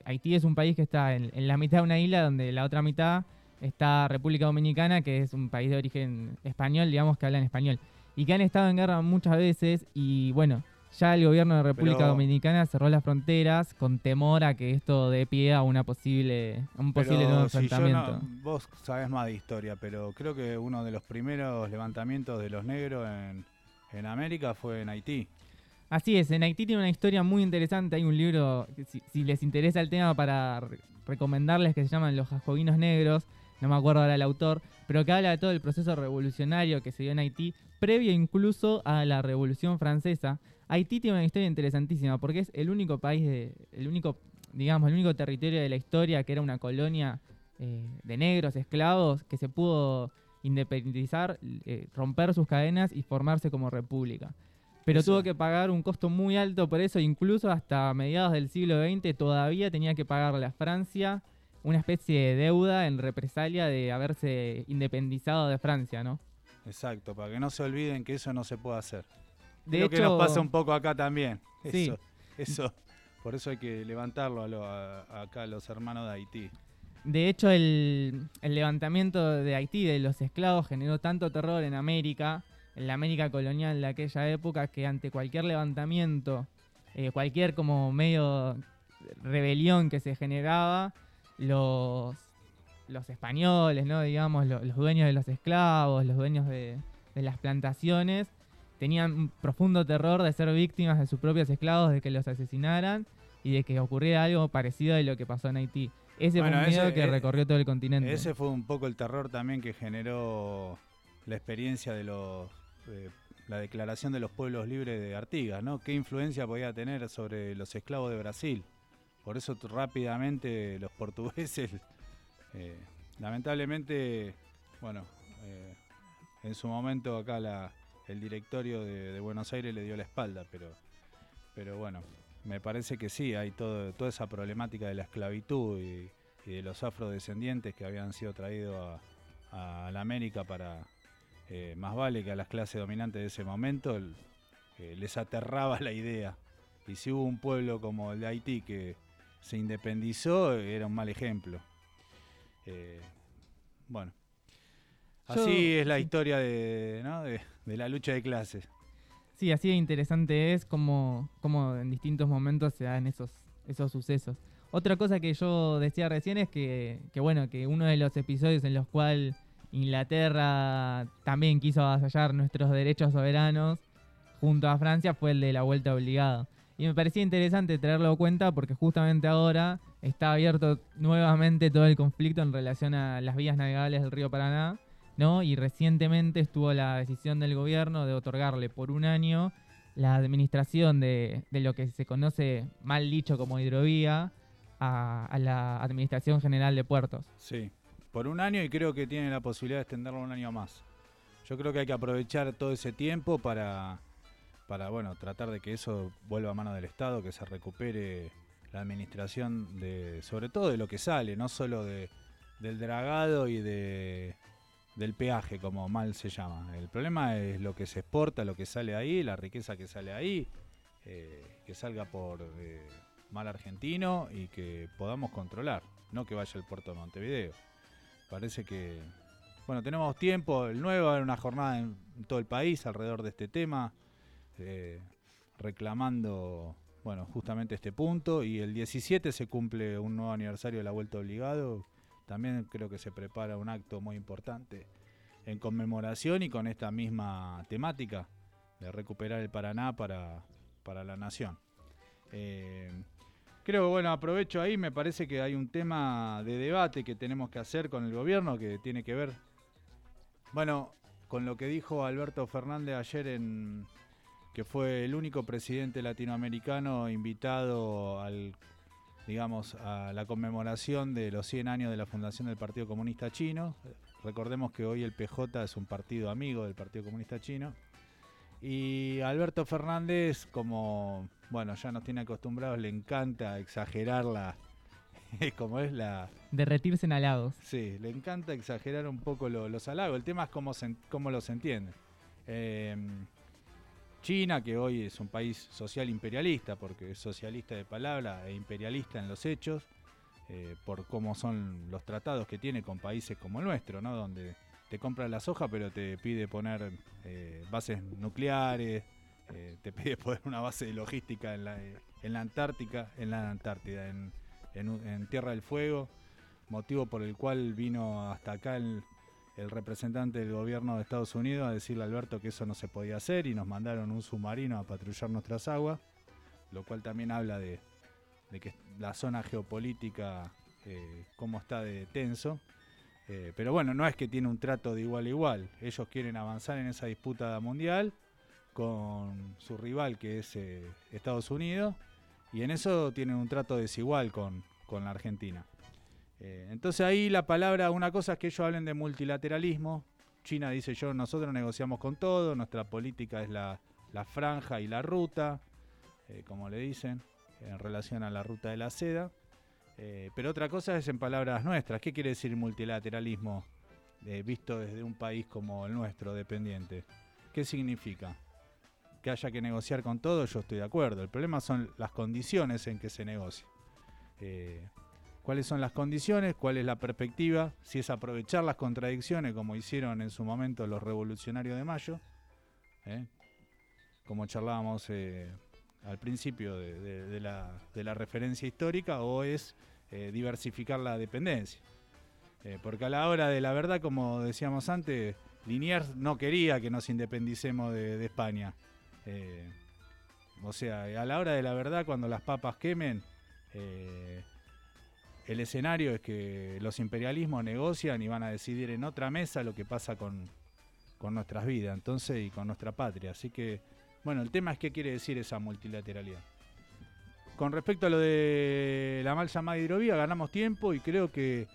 Haití es un país que está en, en la mitad de una isla donde la otra mitad está República Dominicana, que es un país de origen español, digamos que habla en español. Y que han estado en guerra muchas veces y bueno, ya el gobierno de República Pero- Dominicana cerró las fronteras con temor a que esto dé pie a una posible, a un posible nuevo si enfrentamiento. no- vos sabés más de historia, pero creo que uno de los primeros levantamientos de los negros en, en América fue en Haití. Así es, en Haití tiene una historia muy interesante. Hay un libro, si, les interesa el tema, para re- recomendarles que se llaman Los Jacobinos Negros, no me acuerdo ahora el autor, pero que habla de todo el proceso revolucionario que se dio en Haití, previo incluso a la Revolución Francesa. Haití tiene una historia interesantísima porque es el único país, de, el único, digamos, el único territorio de la historia que era una colonia eh, de negros, esclavos, que se pudo independizar, eh, romper sus cadenas y formarse como república. Pero Eso. tuvo que pagar un costo muy alto por eso, incluso hasta mediados del siglo XX todavía tenía que pagarle a Francia una especie de deuda en represalia de haberse independizado de Francia, ¿no? Exacto, para que no se olviden que eso no se puede hacer. De Creo que nos pasa un poco acá también. Sí. Eso, eso. Por eso hay que levantarlo a lo- a- acá a los hermanos de Haití. De hecho, el, levantamiento de Haití de los esclavos generó tanto terror en América, en la América colonial de aquella época, que ante cualquier levantamiento, eh, cualquier como medio rebelión que se generaba, los, los españoles, ¿no? digamos, lo- los dueños de los esclavos, los dueños de, de las plantaciones, tenían un profundo terror de ser víctimas de sus propios esclavos, de que los asesinaran y de que ocurriera algo parecido a lo que pasó en Haití. Ese Bueno, fue un miedo ese- que eh, recorrió todo el continente. Ese fue un poco el terror también que generó la experiencia de los eh, la declaración de los pueblos libres de Artigas, ¿no? ¿Qué influencia podía tener sobre los esclavos de Brasil? Por eso rápidamente los portugueses, eh, lamentablemente, bueno, eh, en su momento acá la, el directorio de, de Buenos Aires le dio la espalda, pero, pero bueno, me parece que sí, hay todo, toda esa problemática de la esclavitud y, y de los afrodescendientes que habían sido traídos a, a la América para, eh, más vale que a las clases dominantes de ese momento, el- eh, les aterraba la idea. Y si hubo un pueblo como el de Haití que se independizó, era un mal ejemplo. Eh, bueno, Yo- así es la historia de, ¿no? de, de la lucha de clases. Sí, así de interesante es como, como en distintos momentos se dan esos, esos sucesos. Otra cosa que yo decía recién es que, bueno, que uno de los episodios en los cuales Inglaterra también quiso avasallar nuestros derechos soberanos junto a Francia fue el de la vuelta obligada. Y me parecía interesante traerlo a cuenta porque justamente ahora está abierto nuevamente todo el conflicto en relación a las vías navegables del río Paraná, Y recientemente estuvo la decisión del gobierno de otorgarle por un año la administración de, de lo que se conoce mal dicho como hidrovía a, a la Administración General de Puertos. Sí, por un año y creo que tiene la posibilidad de extenderlo un año más. Yo creo que hay que aprovechar todo ese tiempo para, para bueno, tratar de que eso vuelva a mano del Estado, que se recupere la administración de, sobre todo de lo que sale, no solo de, del dragado y de del peaje, como mal se llama. El problema es lo que se exporta, lo que sale ahí, la riqueza que sale ahí, eh, que salga por eh, mal argentino y que podamos controlar, no que vaya al puerto de Montevideo. Parece que, bueno, tenemos tiempo, el 9 va a haber una jornada en, todo el país alrededor de este tema, eh, reclamando, bueno, justamente este punto, y el 17 se cumple un nuevo aniversario de la Vuelta Obligado, también creo que se prepara un acto muy importante en conmemoración y con esta misma temática de recuperar el Paraná para, para la nación. Eh, creo bueno, aprovecho ahí, me parece que hay un tema de debate que tenemos que hacer con el gobierno que tiene que ver, bueno, con lo que dijo Alberto Fernández ayer en que fue el único presidente latinoamericano invitado al digamos a la conmemoración de los 100 años de la fundación del Partido Comunista Chino. Recordemos que hoy el PJ es un partido amigo del Partido Comunista Chino. Y Alberto Fernández, como bueno, ya nos tiene acostumbrados, le encanta exagerar la como es la Derretirse en halagos. Sí, le encanta exagerar un poco lo- los halagos. El tema es cómo, se, cómo los entiende. Eh, China, que hoy es un país social imperialista, porque es socialista de palabra e imperialista en los hechos, eh, por cómo son los tratados que tiene con países como el nuestro, ¿no? Donde te compra la soja, pero te pide poner eh, bases nucleares, eh, te pide poner una base de logística en la, en Antártica, en la Antártida, en, en Tierra del Fuego, motivo por el cual vino hasta acá el, el representante del gobierno de Estados Unidos a decirle a Alberto que eso no se podía hacer y nos mandaron un submarino a patrullar nuestras aguas, lo cual también habla de, que la zona geopolítica, eh, cómo está de tenso. Eh, pero bueno, no es que tiene un trato de igual a igual. Ellos quieren avanzar en esa disputa mundial con su rival que es eh, Estados Unidos y en eso tienen un trato desigual con, con la Argentina. Eh, entonces ahí la palabra, una cosa es que ellos hablen de multilateralismo. China dice yo, nosotros negociamos con todo, nuestra política es la, la franja y la ruta, eh, como le dicen, en relación a la ruta de la seda. Eh, pero otra cosa es en palabras nuestras. ¿Qué quiere decir multilateralismo visto desde un país como el nuestro, dependiente? ¿Qué significa? Que haya que negociar con todo, yo estoy de acuerdo. El problema son las condiciones en que se negocia. ¿Cuáles son las condiciones? ¿Cuál es la perspectiva? Si es aprovechar las contradicciones como hicieron en su momento los revolucionarios de Mayo, ¿eh? como charlábamos eh, al principio de, la, referencia histórica, o es eh, diversificar la dependencia. Porque a la hora de la verdad, como decíamos antes, Liniers no quería que nos independicemos de, España. O sea, a la hora de la verdad, cuando las papas quemen, el escenario es que los imperialismos negocian y van a decidir en otra mesa lo que pasa con, con nuestras vidas, entonces, y con nuestra patria. Así que, bueno, el tema es qué quiere decir esa multilateralidad. Con respecto a lo de la mal llamada hidrovía, ganamos tiempo y creo que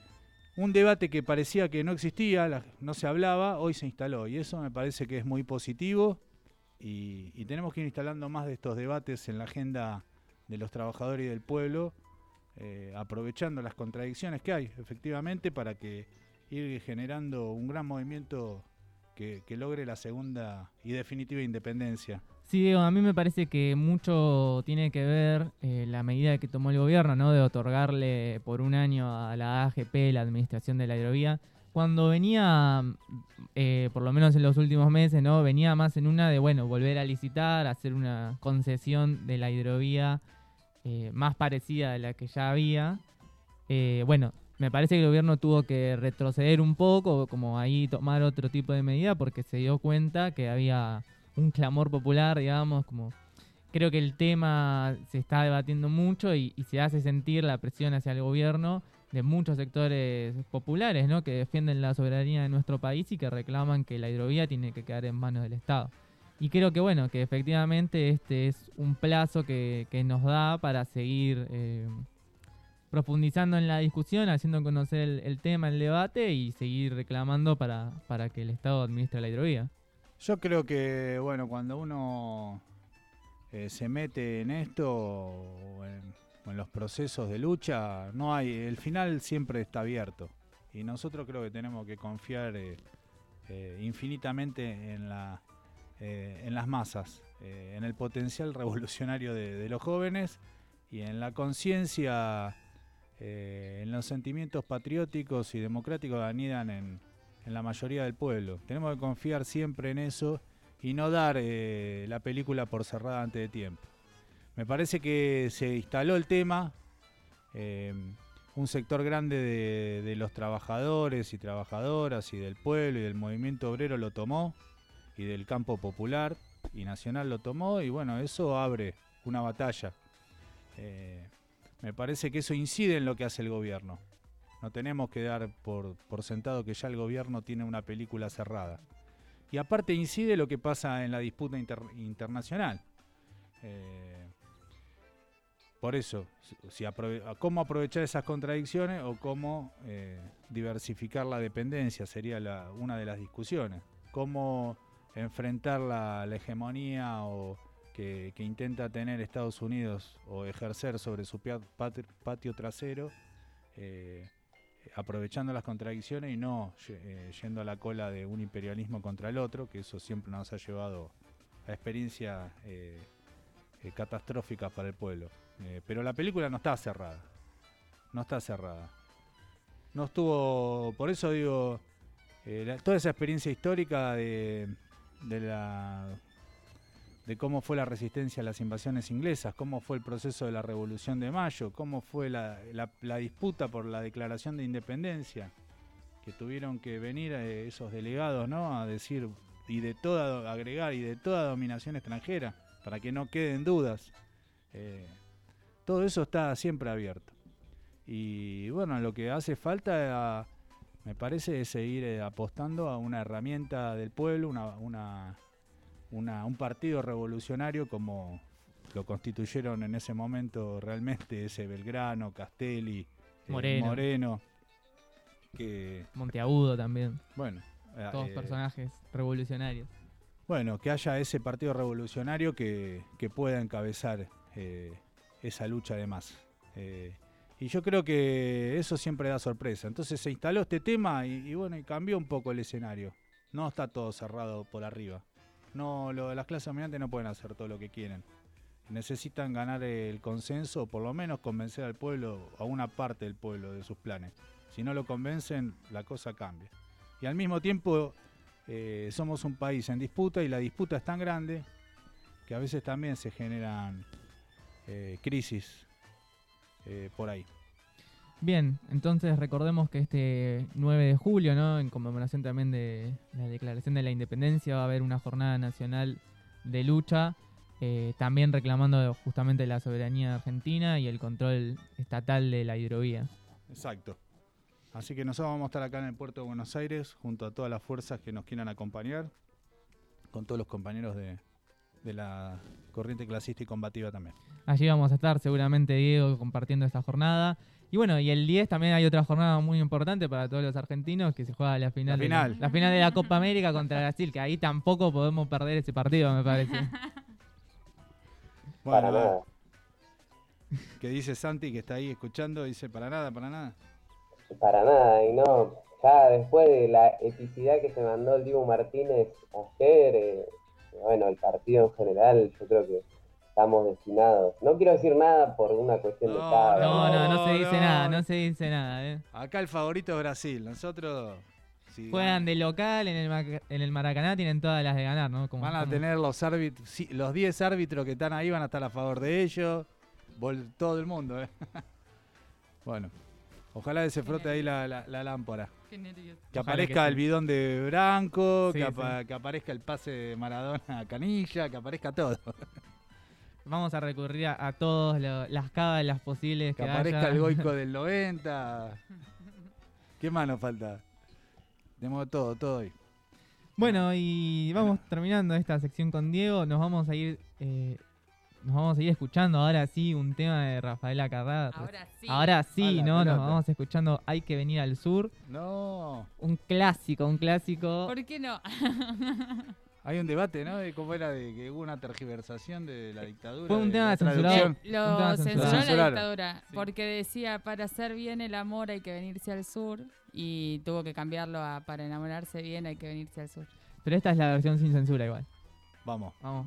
un debate que parecía que no existía, no se hablaba, hoy se instaló y eso me parece que es muy positivo y, y tenemos que ir instalando más de estos debates en la agenda de los trabajadores y del pueblo, eh, aprovechando las contradicciones que hay, efectivamente, para que ir generando un gran movimiento que, logre la segunda y definitiva independencia. Sí, Diego, a mí me parece que mucho tiene que ver eh, la medida que tomó el gobierno, ¿no? De otorgarle por un año a la AGP la administración de la hidrovía. Cuando venía, eh, por lo menos en los últimos meses, ¿no? Venía más en una de, bueno, volver a licitar, hacer una concesión de la hidrovía eh, más parecida a la que ya había. Eh, bueno, me parece que el gobierno tuvo que retroceder un poco, como ahí tomar otro tipo de medida, porque se dio cuenta que había un clamor popular, digamos, como creo que el tema se está debatiendo mucho y, y se hace sentir la presión hacia el gobierno de muchos sectores populares, ¿no? Que defienden la soberanía de nuestro país y que reclaman que la hidrovía tiene que quedar en manos del Estado. Y creo que bueno, que efectivamente este es un plazo que, que nos da para seguir eh, profundizando en la discusión, haciendo conocer el, tema, el debate y seguir reclamando para, para que el Estado administre la hidrovía. Yo creo que, bueno, cuando uno eh, se mete en esto o en, los procesos de lucha, no hay, el final siempre está abierto. Y nosotros creo que tenemos que confiar eh, infinitamente en, la, eh, en las masas, eh, en el potencial revolucionario de, de los jóvenes y en la conciencia, eh, en los sentimientos patrióticos y democráticos que anidan en, en la mayoría del pueblo. Tenemos que confiar siempre en eso y no dar eh, la película por cerrada antes de tiempo. Me parece que se instaló el tema, eh, un sector grande de, de los trabajadores y trabajadoras y del pueblo y del movimiento obrero lo tomó y del campo popular y nacional lo tomó y bueno, eso abre una batalla. Eh, me parece que eso incide en lo que hace el gobierno. No tenemos que dar por, por sentado que ya el gobierno tiene una película cerrada. Y aparte incide lo que pasa en la disputa inter- internacional. Eh, por eso, si- cómo aprovechar esas contradicciones o cómo eh, diversificar la dependencia sería una de las discusiones. Cómo enfrentar la, hegemonía o que, intenta tener Estados Unidos o ejercer sobre su patio trasero, eh, aprovechando las contradicciones y no eh, yendo a la cola de un imperialismo contra el otro, que eso siempre nos ha llevado a experiencias eh, catastróficas para el pueblo. Pero la película no está cerrada. No está cerrada. No estuvo. Por eso digo. toda esa experiencia histórica de, de la. de cómo fue la resistencia a las invasiones inglesas, cómo fue el proceso de la Revolución de Mayo, cómo fue la, la- disputa por la declaración de independencia, que tuvieron que venir eh, esos delegados, ¿no? A decir y de toda agregar y de toda dominación extranjera para que no queden dudas. Eh, todo eso está siempre abierto. Y bueno, lo que hace falta me parece, es seguir eh, apostando a una herramienta del pueblo, una, una, una- un partido revolucionario como lo constituyeron en ese momento realmente ese Belgrano, Castelli, eh, Moreno. Moreno, que Monteagudo también. bueno, eh, Todos personajes revolucionarios. Bueno, que haya ese partido revolucionario que, que pueda encabezar eh, esa lucha de más. Eh, y yo creo que eso siempre da sorpresa. Entonces se instaló este tema y, bueno, y cambió un poco el escenario. No está todo cerrado por arriba. No, lo, las clases dominantes no pueden hacer todo lo que quieren. Necesitan ganar el consenso o por lo menos convencer al pueblo, a una parte del pueblo, de sus planes. Si no lo convencen, la cosa cambia. Y al mismo tiempo eh, somos un país en disputa y la disputa es tan grande que a veces también se generan eh, crisis eh, por ahí. Bien, entonces recordemos que este 9 de julio, ¿no? En conmemoración también de la Declaración de la Independencia, va a haber una jornada nacional de lucha, eh, también reclamando justamente la soberanía argentina y el control estatal de la hidrovía. Exacto. Así que nosotros vamos a estar acá en el puerto de Buenos Aires junto a todas las fuerzas que nos quieran acompañar, con todos los compañeros de, de la corriente clasista y combativa también. Allí vamos a estar seguramente Diego compartiendo esta jornada. Y bueno, y el 10 también hay otra jornada muy importante para todos los argentinos que se juega la final, La de final. la final de la Copa América contra Brasil, que ahí tampoco podemos perder ese partido, me parece. Para Bueno, nada. que dice Santi que está ahí escuchando, dice para nada, para nada. Para nada, y no, ya después de la epicidad que se mandó el Dibu Martínez ayer, eh, bueno, el partido en general, yo creo que estamos destinados. No quiero decir nada por una cuestión de estado. No, no, no se dice no. nada, no se dice nada. ¿eh? Acá el favorito es Brasil, nosotros si Juegan de local en el, en el Maracaná, tienen todas las de ganar, ¿no? Como- Van a como- tener los árbitros, sí, los 10 árbitros que están ahí van a estar a favor de ellos, vol- todo el mundo, ¿eh? bueno, ojalá que se frote ahí la, la- la lámpara. Qué nervios. Que Ojalá aparezca que el sí. bidón de Branco, Sí, que, sí. apa- que aparezca el pase de Maradona a Canilla, que aparezca todo. Vamos a recurrir a, a todas las cábalas posibles Que que, aparezca haya. el Goico del 90. ¿Qué más nos falta? Tenemos todo, todo hoy. Bueno, y vamos terminando esta sección con Diego. Nos vamos a ir. eh, nos vamos a ir escuchando ahora sí un tema de Rafaela Carrá. Ahora sí. Ahora sí, ¿no? Nos vamos escuchando Hay que venir al sur. No. Un clásico, un clásico. ¿Por qué no? Hay un debate, ¿no? De cómo era de que hubo una tergiversación de la dictadura. Fue un de tema la censurado. Lo censuró la dictadura Sí. porque decía para hacer bien el amor hay que venirse al sur y tuvo que cambiarlo a para enamorarse bien hay que venirse al sur. Pero esta es la versión sin censura igual. Vamos. Vamos.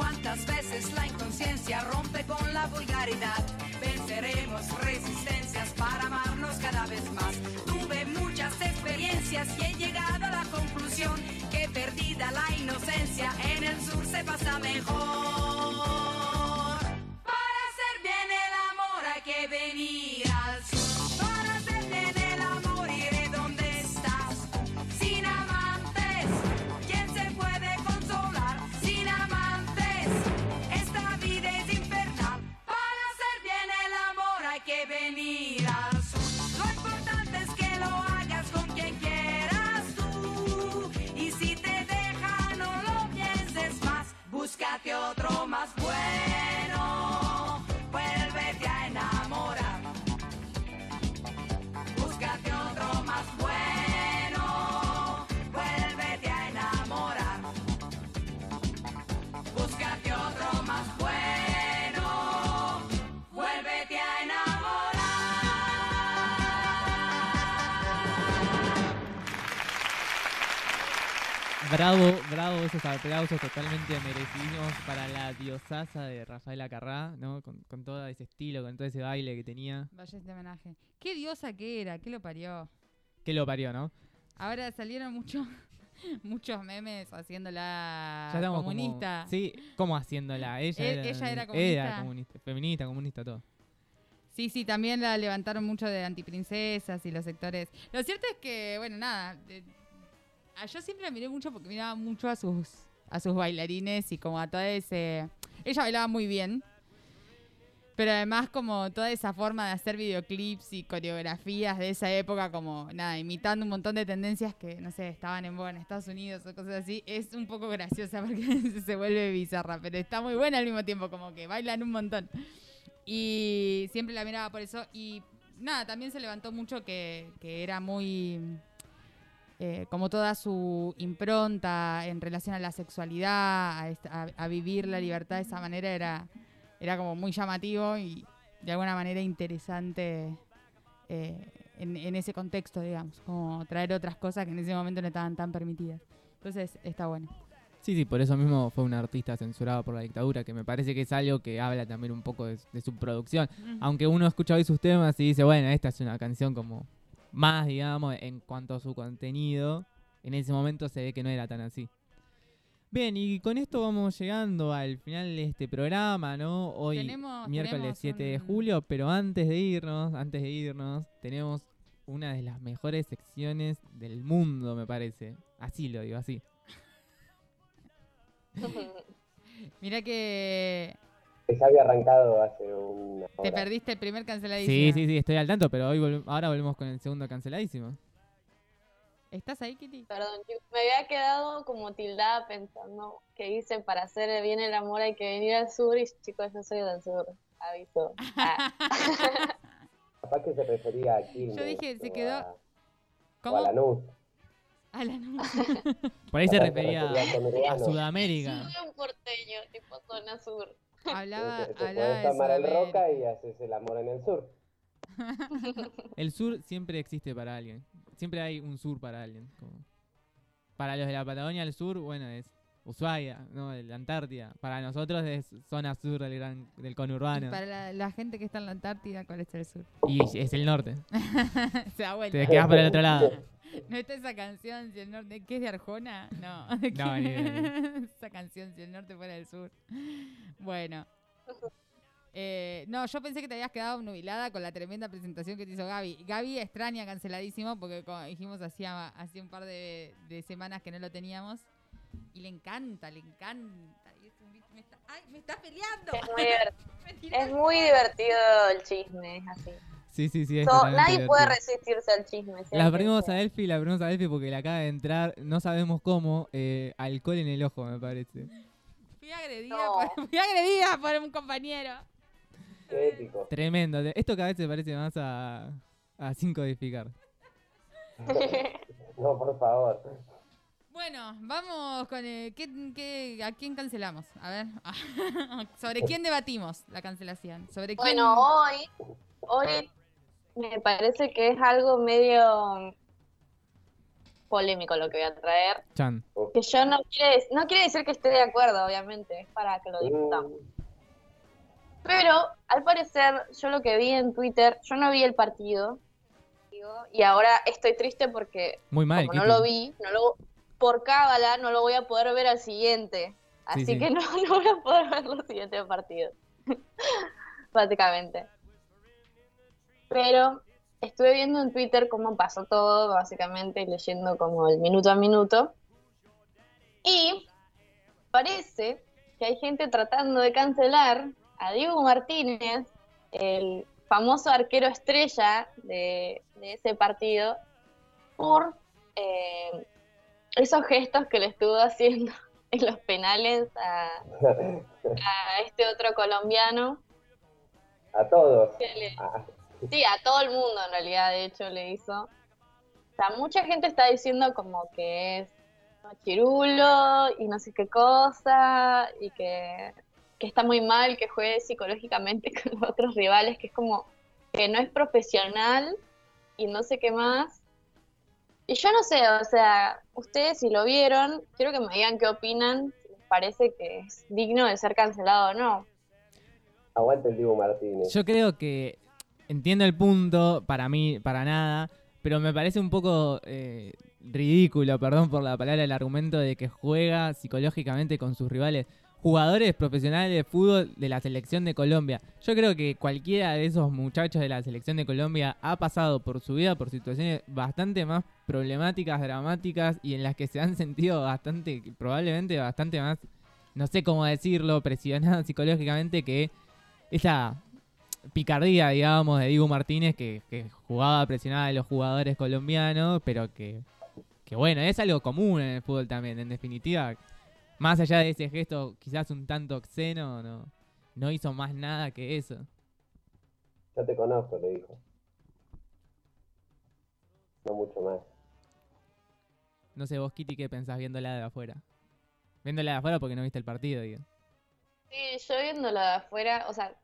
¿Cuántas veces la inconsciencia rompe con la vulgaridad? Venceremos resistencias para amarnos cada vez más. Tuve muchas experiencias y he llegado a la conclusión que perdida la inocencia en el sur se pasa mejor. Bravo, bravo, esos aplausos totalmente merecidos para la diosaza de Rafaela Carrá, ¿no? Con, con todo ese estilo, con todo ese baile que tenía. Vaya este homenaje. Qué diosa que era, qué lo parió. Que lo parió, ¿no? Ahora salieron muchos muchos memes haciéndola Ya como- comunista. sí, ¿cómo haciéndola? Ella, E- era, ella era Era comunista. comunista, feminista, comunista, todo. Sí, sí, también la levantaron mucho de antiprincesas y los sectores. Lo cierto es que, bueno, nada. De- a- yo siempre la miré mucho porque miraba mucho a sus, a sus bailarines y como a todo ese. Ella bailaba muy bien. Pero además como toda esa forma de hacer videoclips y coreografías de esa época, como nada, imitando un montón de tendencias que, no sé, estaban en en Estados Unidos o cosas así, es un poco graciosa porque se vuelve bizarra, pero está muy buena al mismo tiempo, como que bailan un montón. Y siempre la miraba por eso. Y nada, también se levantó mucho que, que era muy. Eh, como toda su impronta en relación a la sexualidad, a, esta- a- a vivir la libertad de esa manera, era, era como muy llamativo y de alguna manera interesante eh, en, en ese contexto, digamos. Como traer otras cosas que en ese momento no estaban tan permitidas. Entonces está bueno. Sí, sí, por eso mismo fue una artista censurada por la dictadura, que me parece que es algo que habla también un poco de, de su producción. Aunque uno escucha hoy sus temas y dice, bueno, esta es una canción como más, digamos, en cuanto a su contenido, en ese momento se ve que no era tan así. Bien, y con esto vamos llegando al final de este programa, ¿no? Hoy, Tenemos- miércoles tenemos 7 de julio, pero antes de irnos, antes de irnos, tenemos una de las mejores secciones del mundo, me parece. Así lo digo, así. Mira que Que ya había arrancado hace una te hora. perdiste el primer canceladísimo. Sí, sí, sí, estoy al tanto, pero hoy ahora volvemos con el segundo canceladísimo. ¿Estás ahí, Kitty? Perdón, me había quedado como tildada pensando que dicen para hacer bien el amor hay que venir al sur y chicos, yo soy del sur, aviso. Ah. Capaz que se refería a. Yo dije, se quedó- a- ¿Cómo? O a Lanús. A Por ahí se refería a urbano. Sudamérica. Soy un porteño, tipo zona sur. Hablaba, Te, te hablaba podés de tomar el Sudamérica. roca y haces el amor en el sur. El sur siempre existe para alguien. Siempre hay un sur para alguien. como- Para los de la Patagonia, el sur, bueno, es Ushuaia, ¿no? La Antártida. Para nosotros es zona sur del, gran, del Y conurbano. para la, la gente que está en la Antártida, ¿cuál es el sur? Y es el norte. Se da vuelta. Te quedas por el otro lado. ¿No está esa canción, si el norte, que es de Arjona? No. No, ni idea, esa canción, si el norte fuera del sur. Bueno. Eh, no, yo pensé que te habías quedado nubilada con la tremenda presentación que te hizo Gaby. Gaby extraña canceladísimo porque como dijimos hacía, hacía un par de, de semanas que no lo teníamos. Y le encanta, le encanta. Y es un me está, ¡Ay, me está peleando! Es muy, es muy divertido el chisme, es así. Sí, sí, sí. es So, totalmente nadie puede resistirse al chisme. sea La sea. a Elfi, la abrimos a Elfi porque le acaba de entrar, no sabemos cómo, eh, alcohol en el ojo, me parece. Fui agredida, No. por, fui agredida por un compañero. Qué ético. Tremendo. Esto cada vez se parece más a, a sin codificar. No, por favor. Bueno, vamos con el, ¿qué, qué- ¿a quién cancelamos? A ver, ¿sobre quién debatimos la cancelación? ¿Sobre quién? Bueno, hoy, hoy me parece que es algo medio polémico lo que voy a traer. Chan. Que yo no quiere, no quiere decir que esté de acuerdo, obviamente, es para que lo discutamos. Pero, al parecer, yo lo que vi en Twitter, yo no vi el partido. digo, Y ahora estoy triste porque Muy mal, como no lo vi, no lo, por cábala no lo voy a poder ver al siguiente. Sí, Así sí. que no, no voy a poder ver los siguientes partidos. Básicamente. Pero estuve viendo en Twitter cómo pasó todo, básicamente, leyendo como el minuto a minuto. Y parece que hay gente tratando de cancelar a Diego Martínez, el famoso arquero estrella de, de ese partido, por eh, esos gestos que le estuvo haciendo en los penales a, a este otro colombiano. A todos. le- A- Sí, a todo el mundo en realidad, de hecho, le hizo. O sea, mucha gente está diciendo como que es machirulo y no sé qué cosa, y que, que está muy mal que juegue psicológicamente con los otros rivales, que es como que no es profesional y no sé qué más. Y yo no sé, o sea, ustedes si lo vieron, quiero que me digan qué opinan, si les parece que es digno de ser cancelado o no. Aguante el Dibu Martínez. Yo creo que entiendo el punto, para mí, para nada, pero me parece un poco eh, ridículo, perdón por la palabra, el argumento de que juega psicológicamente con sus rivales. Jugadores profesionales de fútbol de la selección de Colombia. Yo creo que cualquiera de esos muchachos de la selección de Colombia ha pasado por su vida por situaciones bastante más problemáticas, dramáticas y en las que se han sentido bastante, probablemente bastante más, no sé cómo decirlo, presionados psicológicamente que esa picardía, digamos, de Diego Martínez que, que jugaba presionada a los jugadores colombianos, pero que, que bueno, es algo común en el fútbol también, en definitiva. Más allá de ese gesto quizás un tanto obsceno, no, no hizo más nada que eso. Yo te conozco, le dijo. No mucho más. No sé vos, Kitty, qué pensás viéndola de afuera. Viéndola de afuera porque no viste el partido, digo. Sí, yo viéndolo de afuera, o sea,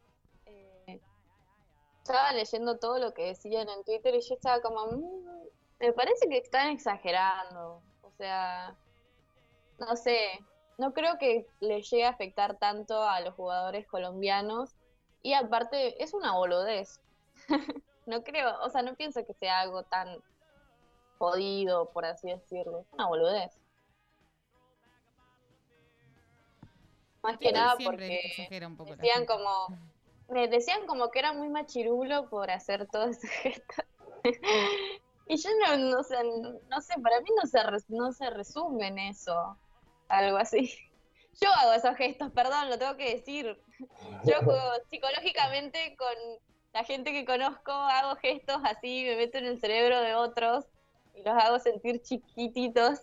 estaba leyendo todo lo que decían en Twitter y yo estaba como, "Mm, me parece que están exagerando. O sea, no sé, no creo que les llegue a afectar tanto a los jugadores colombianos y aparte es una boludez. no creo, o sea, no pienso que sea algo tan jodido, por así decirlo. Es una boludez. Más que nada porque decían como me decían como que era muy machirulo por hacer todo ese gesto. Y yo no, no, sé, no sé para mí no se no se resume en eso algo así. Yo hago esos gestos perdón lo tengo que decir. Yo juego psicológicamente con la gente que conozco hago gestos así me meto en el cerebro de otros y los hago sentir chiquititos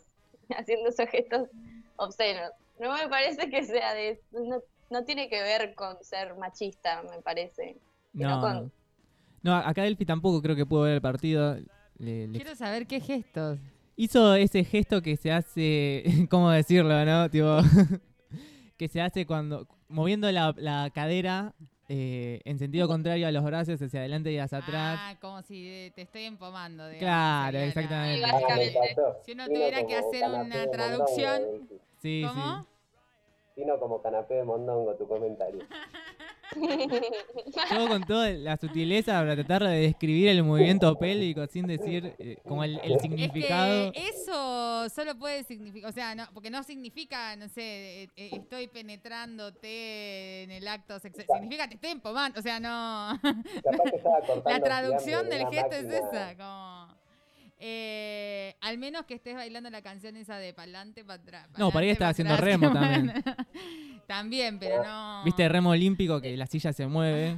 haciendo esos gestos obscenos. No me parece que sea de no, no tiene que ver con ser machista, me parece. No, con- no. No, acá Delphi tampoco creo que pudo ver el partido. Le- le Quiero saber qué gestos. Hizo ese gesto que se hace, ¿cómo decirlo, no? Tipo, que se hace cuando, moviendo la, la cadera eh, en sentido contrario a los brazos, hacia adelante y hacia atrás. Ah, como si te estoy empomando. digamos, Claro, exactamente. Sí, básicamente. Si uno tuviera que hacer una traducción. Sí, ¿Cómo? sí. Vino como canapé de mondongo tu comentario. Todo con toda la sutileza para tratar de describir el movimiento pélvico sin decir eh, como el, el Es significado. que eso solo puede significar, o sea, no, porque no significa, no sé, eh, eh, estoy penetrándote en el acto sexual, significa te estoy empomando, o sea, no. La traducción del gesto es máquina. esa, como... eh, al menos que estés bailando la canción esa de pa'lante, para atrás. No, por ahí pa'lante, estaba haciendo atrás, remo bueno. también, pero no... ¿Viste el remo olímpico que la silla se mueve?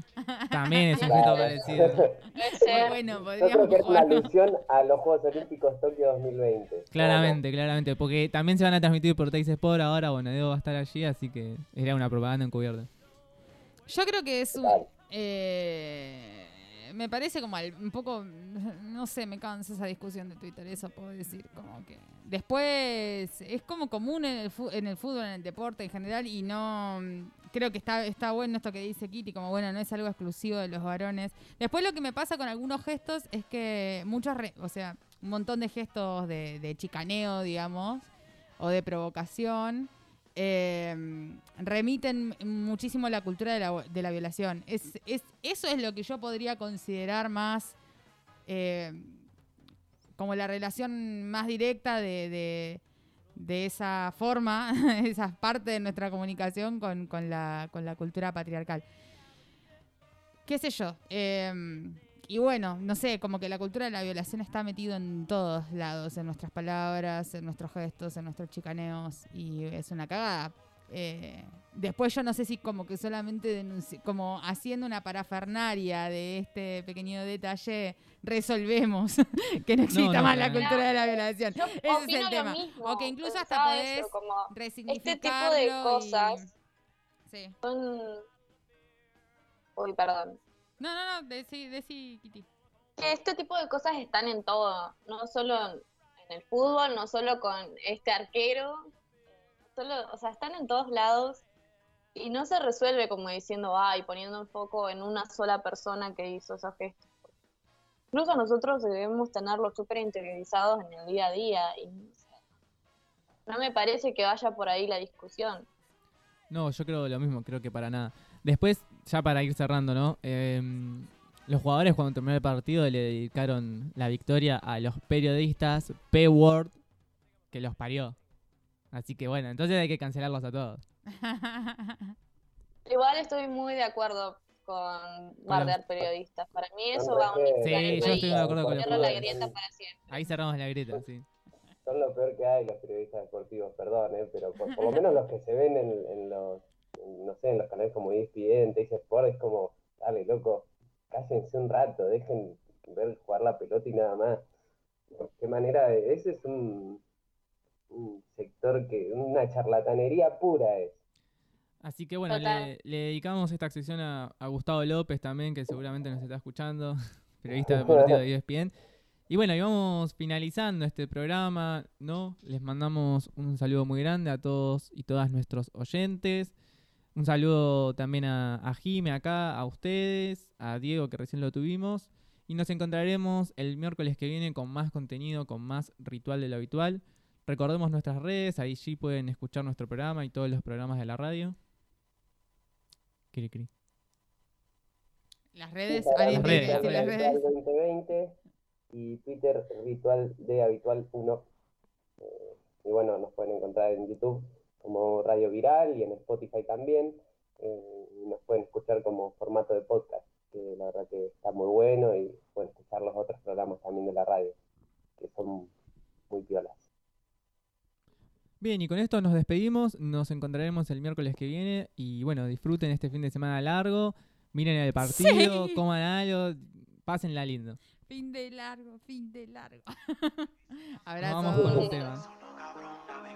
También es un gesto parecido. Puede Bueno, Yo creo podríamos que es una alusión a los Juegos Olímpicos Tokio 2020. Claramente, claramente. Porque también se van a transmitir por Teis Sport ahora. Bueno, Diego va a estar allí, así que era una propaganda encubierta. Yo creo que es un... Eh, me parece como al- un poco, no sé, me cansa esa discusión de Twitter, eso puedo decir, como que después es como común en el, en el fútbol, en el deporte en general y no, creo que está, está bueno esto que dice Kitty, como bueno, no es algo exclusivo de los varones. Después lo que me pasa con algunos gestos es que muchos, re- o sea, un montón de gestos de, de chicaneo, digamos, o de provocación, eh, remiten muchísimo la cultura de la, de la violación. Es, es, eso es lo que yo podría considerar más eh, como la relación más directa de, de- esa forma, esa parte de nuestra comunicación con, con la, con la cultura patriarcal. ¿Qué sé yo? Eh, y bueno, no sé, como que la cultura de la violación está metido en todos lados, en nuestras palabras, en nuestros gestos, en nuestros chicaneos, y es una cagada. Eh, después yo no sé si como que solamente denunci- como haciendo una parafernaria de este pequeño detalle resolvemos que no exista no, más la cultura de la violación. Yo Ese es el tema. mismo, o que incluso hasta podés eso, como este tipo de y- cosas Sí. son... Uy, perdón. No, no, no, decí, decí, Kitty. Que este tipo de cosas están en todo, no solo en el fútbol, no solo con este arquero, solo, o sea, están en todos lados y no se resuelve como diciendo, ay, poniendo un foco en una sola persona que hizo esos gestos. Incluso nosotros debemos tenerlos súper interiorizados en el día a día y o sea, no me parece que vaya por ahí la discusión. No, yo creo lo mismo, creo que para nada. Después, ya para ir cerrando, ¿no? Eh, los jugadores cuando terminó el partido le dedicaron la victoria a los periodistas P-Word que los parió. Así que bueno, entonces hay que cancelarlos a todos. Igual estoy muy de acuerdo con bardear periodistas. Para mí eso va a unificar Sí, yo estoy de acuerdo con los la grieta para siempre. Ahí cerramos la grieta, sí. Son lo peor que hay los periodistas deportivos, perdón, ¿eh? pero por, por lo menos los que se ven en, en los, no sé, en los canales como ESPN, Teis Sport, es como, dale, loco, cállense un rato, dejen ver jugar la pelota y nada más. Qué manera de, ese es un, un sector que, una charlatanería pura es. Así que bueno, le, le dedicamos esta sección a, a Gustavo López también, que seguramente nos está escuchando, periodista deportivo de ESPN. Y bueno, y vamos finalizando este programa, ¿no? Les mandamos un saludo muy grande a todos y todas nuestros oyentes. Un saludo también a, a Jime acá, a ustedes, a Diego que recién lo tuvimos. Y nos encontraremos el miércoles que viene con más contenido, con más ritual de lo habitual. Recordemos nuestras redes, ahí sí pueden escuchar nuestro programa y todos los programas de la radio. Cri, cri. Las redes, que redes, decir las Ritual redes. 2020 y Twitter Ritual de Habitual 1. Eh, y bueno, nos pueden encontrar en YouTube como Radio Viral y en Spotify también. eh, y nos pueden escuchar como formato de podcast, que la verdad que está muy bueno y pueden escuchar los otros programas también de la radio, que son muy piolas. Bien, y con esto nos despedimos. Nos encontraremos el miércoles que viene. Y bueno, disfruten este fin de semana largo. Miren el partido, Sí. coman algo, pásenla lindo. Fin de largo, fin de largo. Nos Abrazo. vamos con un tema. Me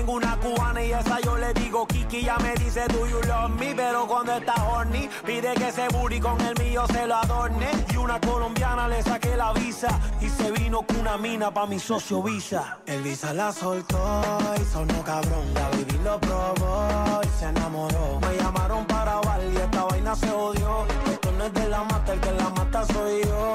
Tengo una cubana y esa yo le digo Kiki. Ya me dice do you love me, pero cuando está horny pide que ese booty con el mío se lo adorne. Y una colombiana le saqué la visa y se vino con una mina pa' mi socio Visa. El Visa la soltó y sonó cabrón. La baby lo probó y se enamoró. Me llamaron para bailar y esta vaina se odió. Esto no es de la mata, el que la mata soy yo.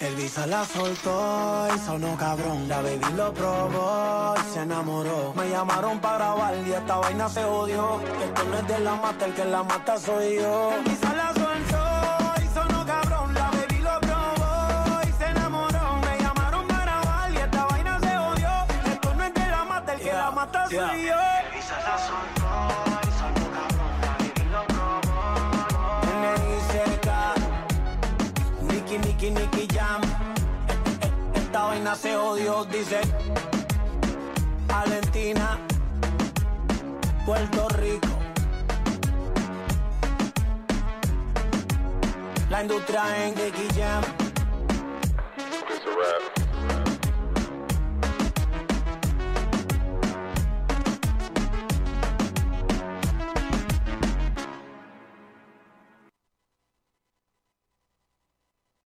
Elvisa la soltó y sonó cabrón. La baby lo probó y se enamoró. Me llamaron para grabar y esta vaina se odió. Que esto no es de la mata, el que la mata soy yo. Elvisa la soltó y sonó cabrón. La baby lo probó y se enamoró. Me llamaron para grabar y esta vaina se odió. Esto no es de la mata, el que la mata soy yo. Se odió, dice. Valentina, Puerto Rico. La industria en Jam.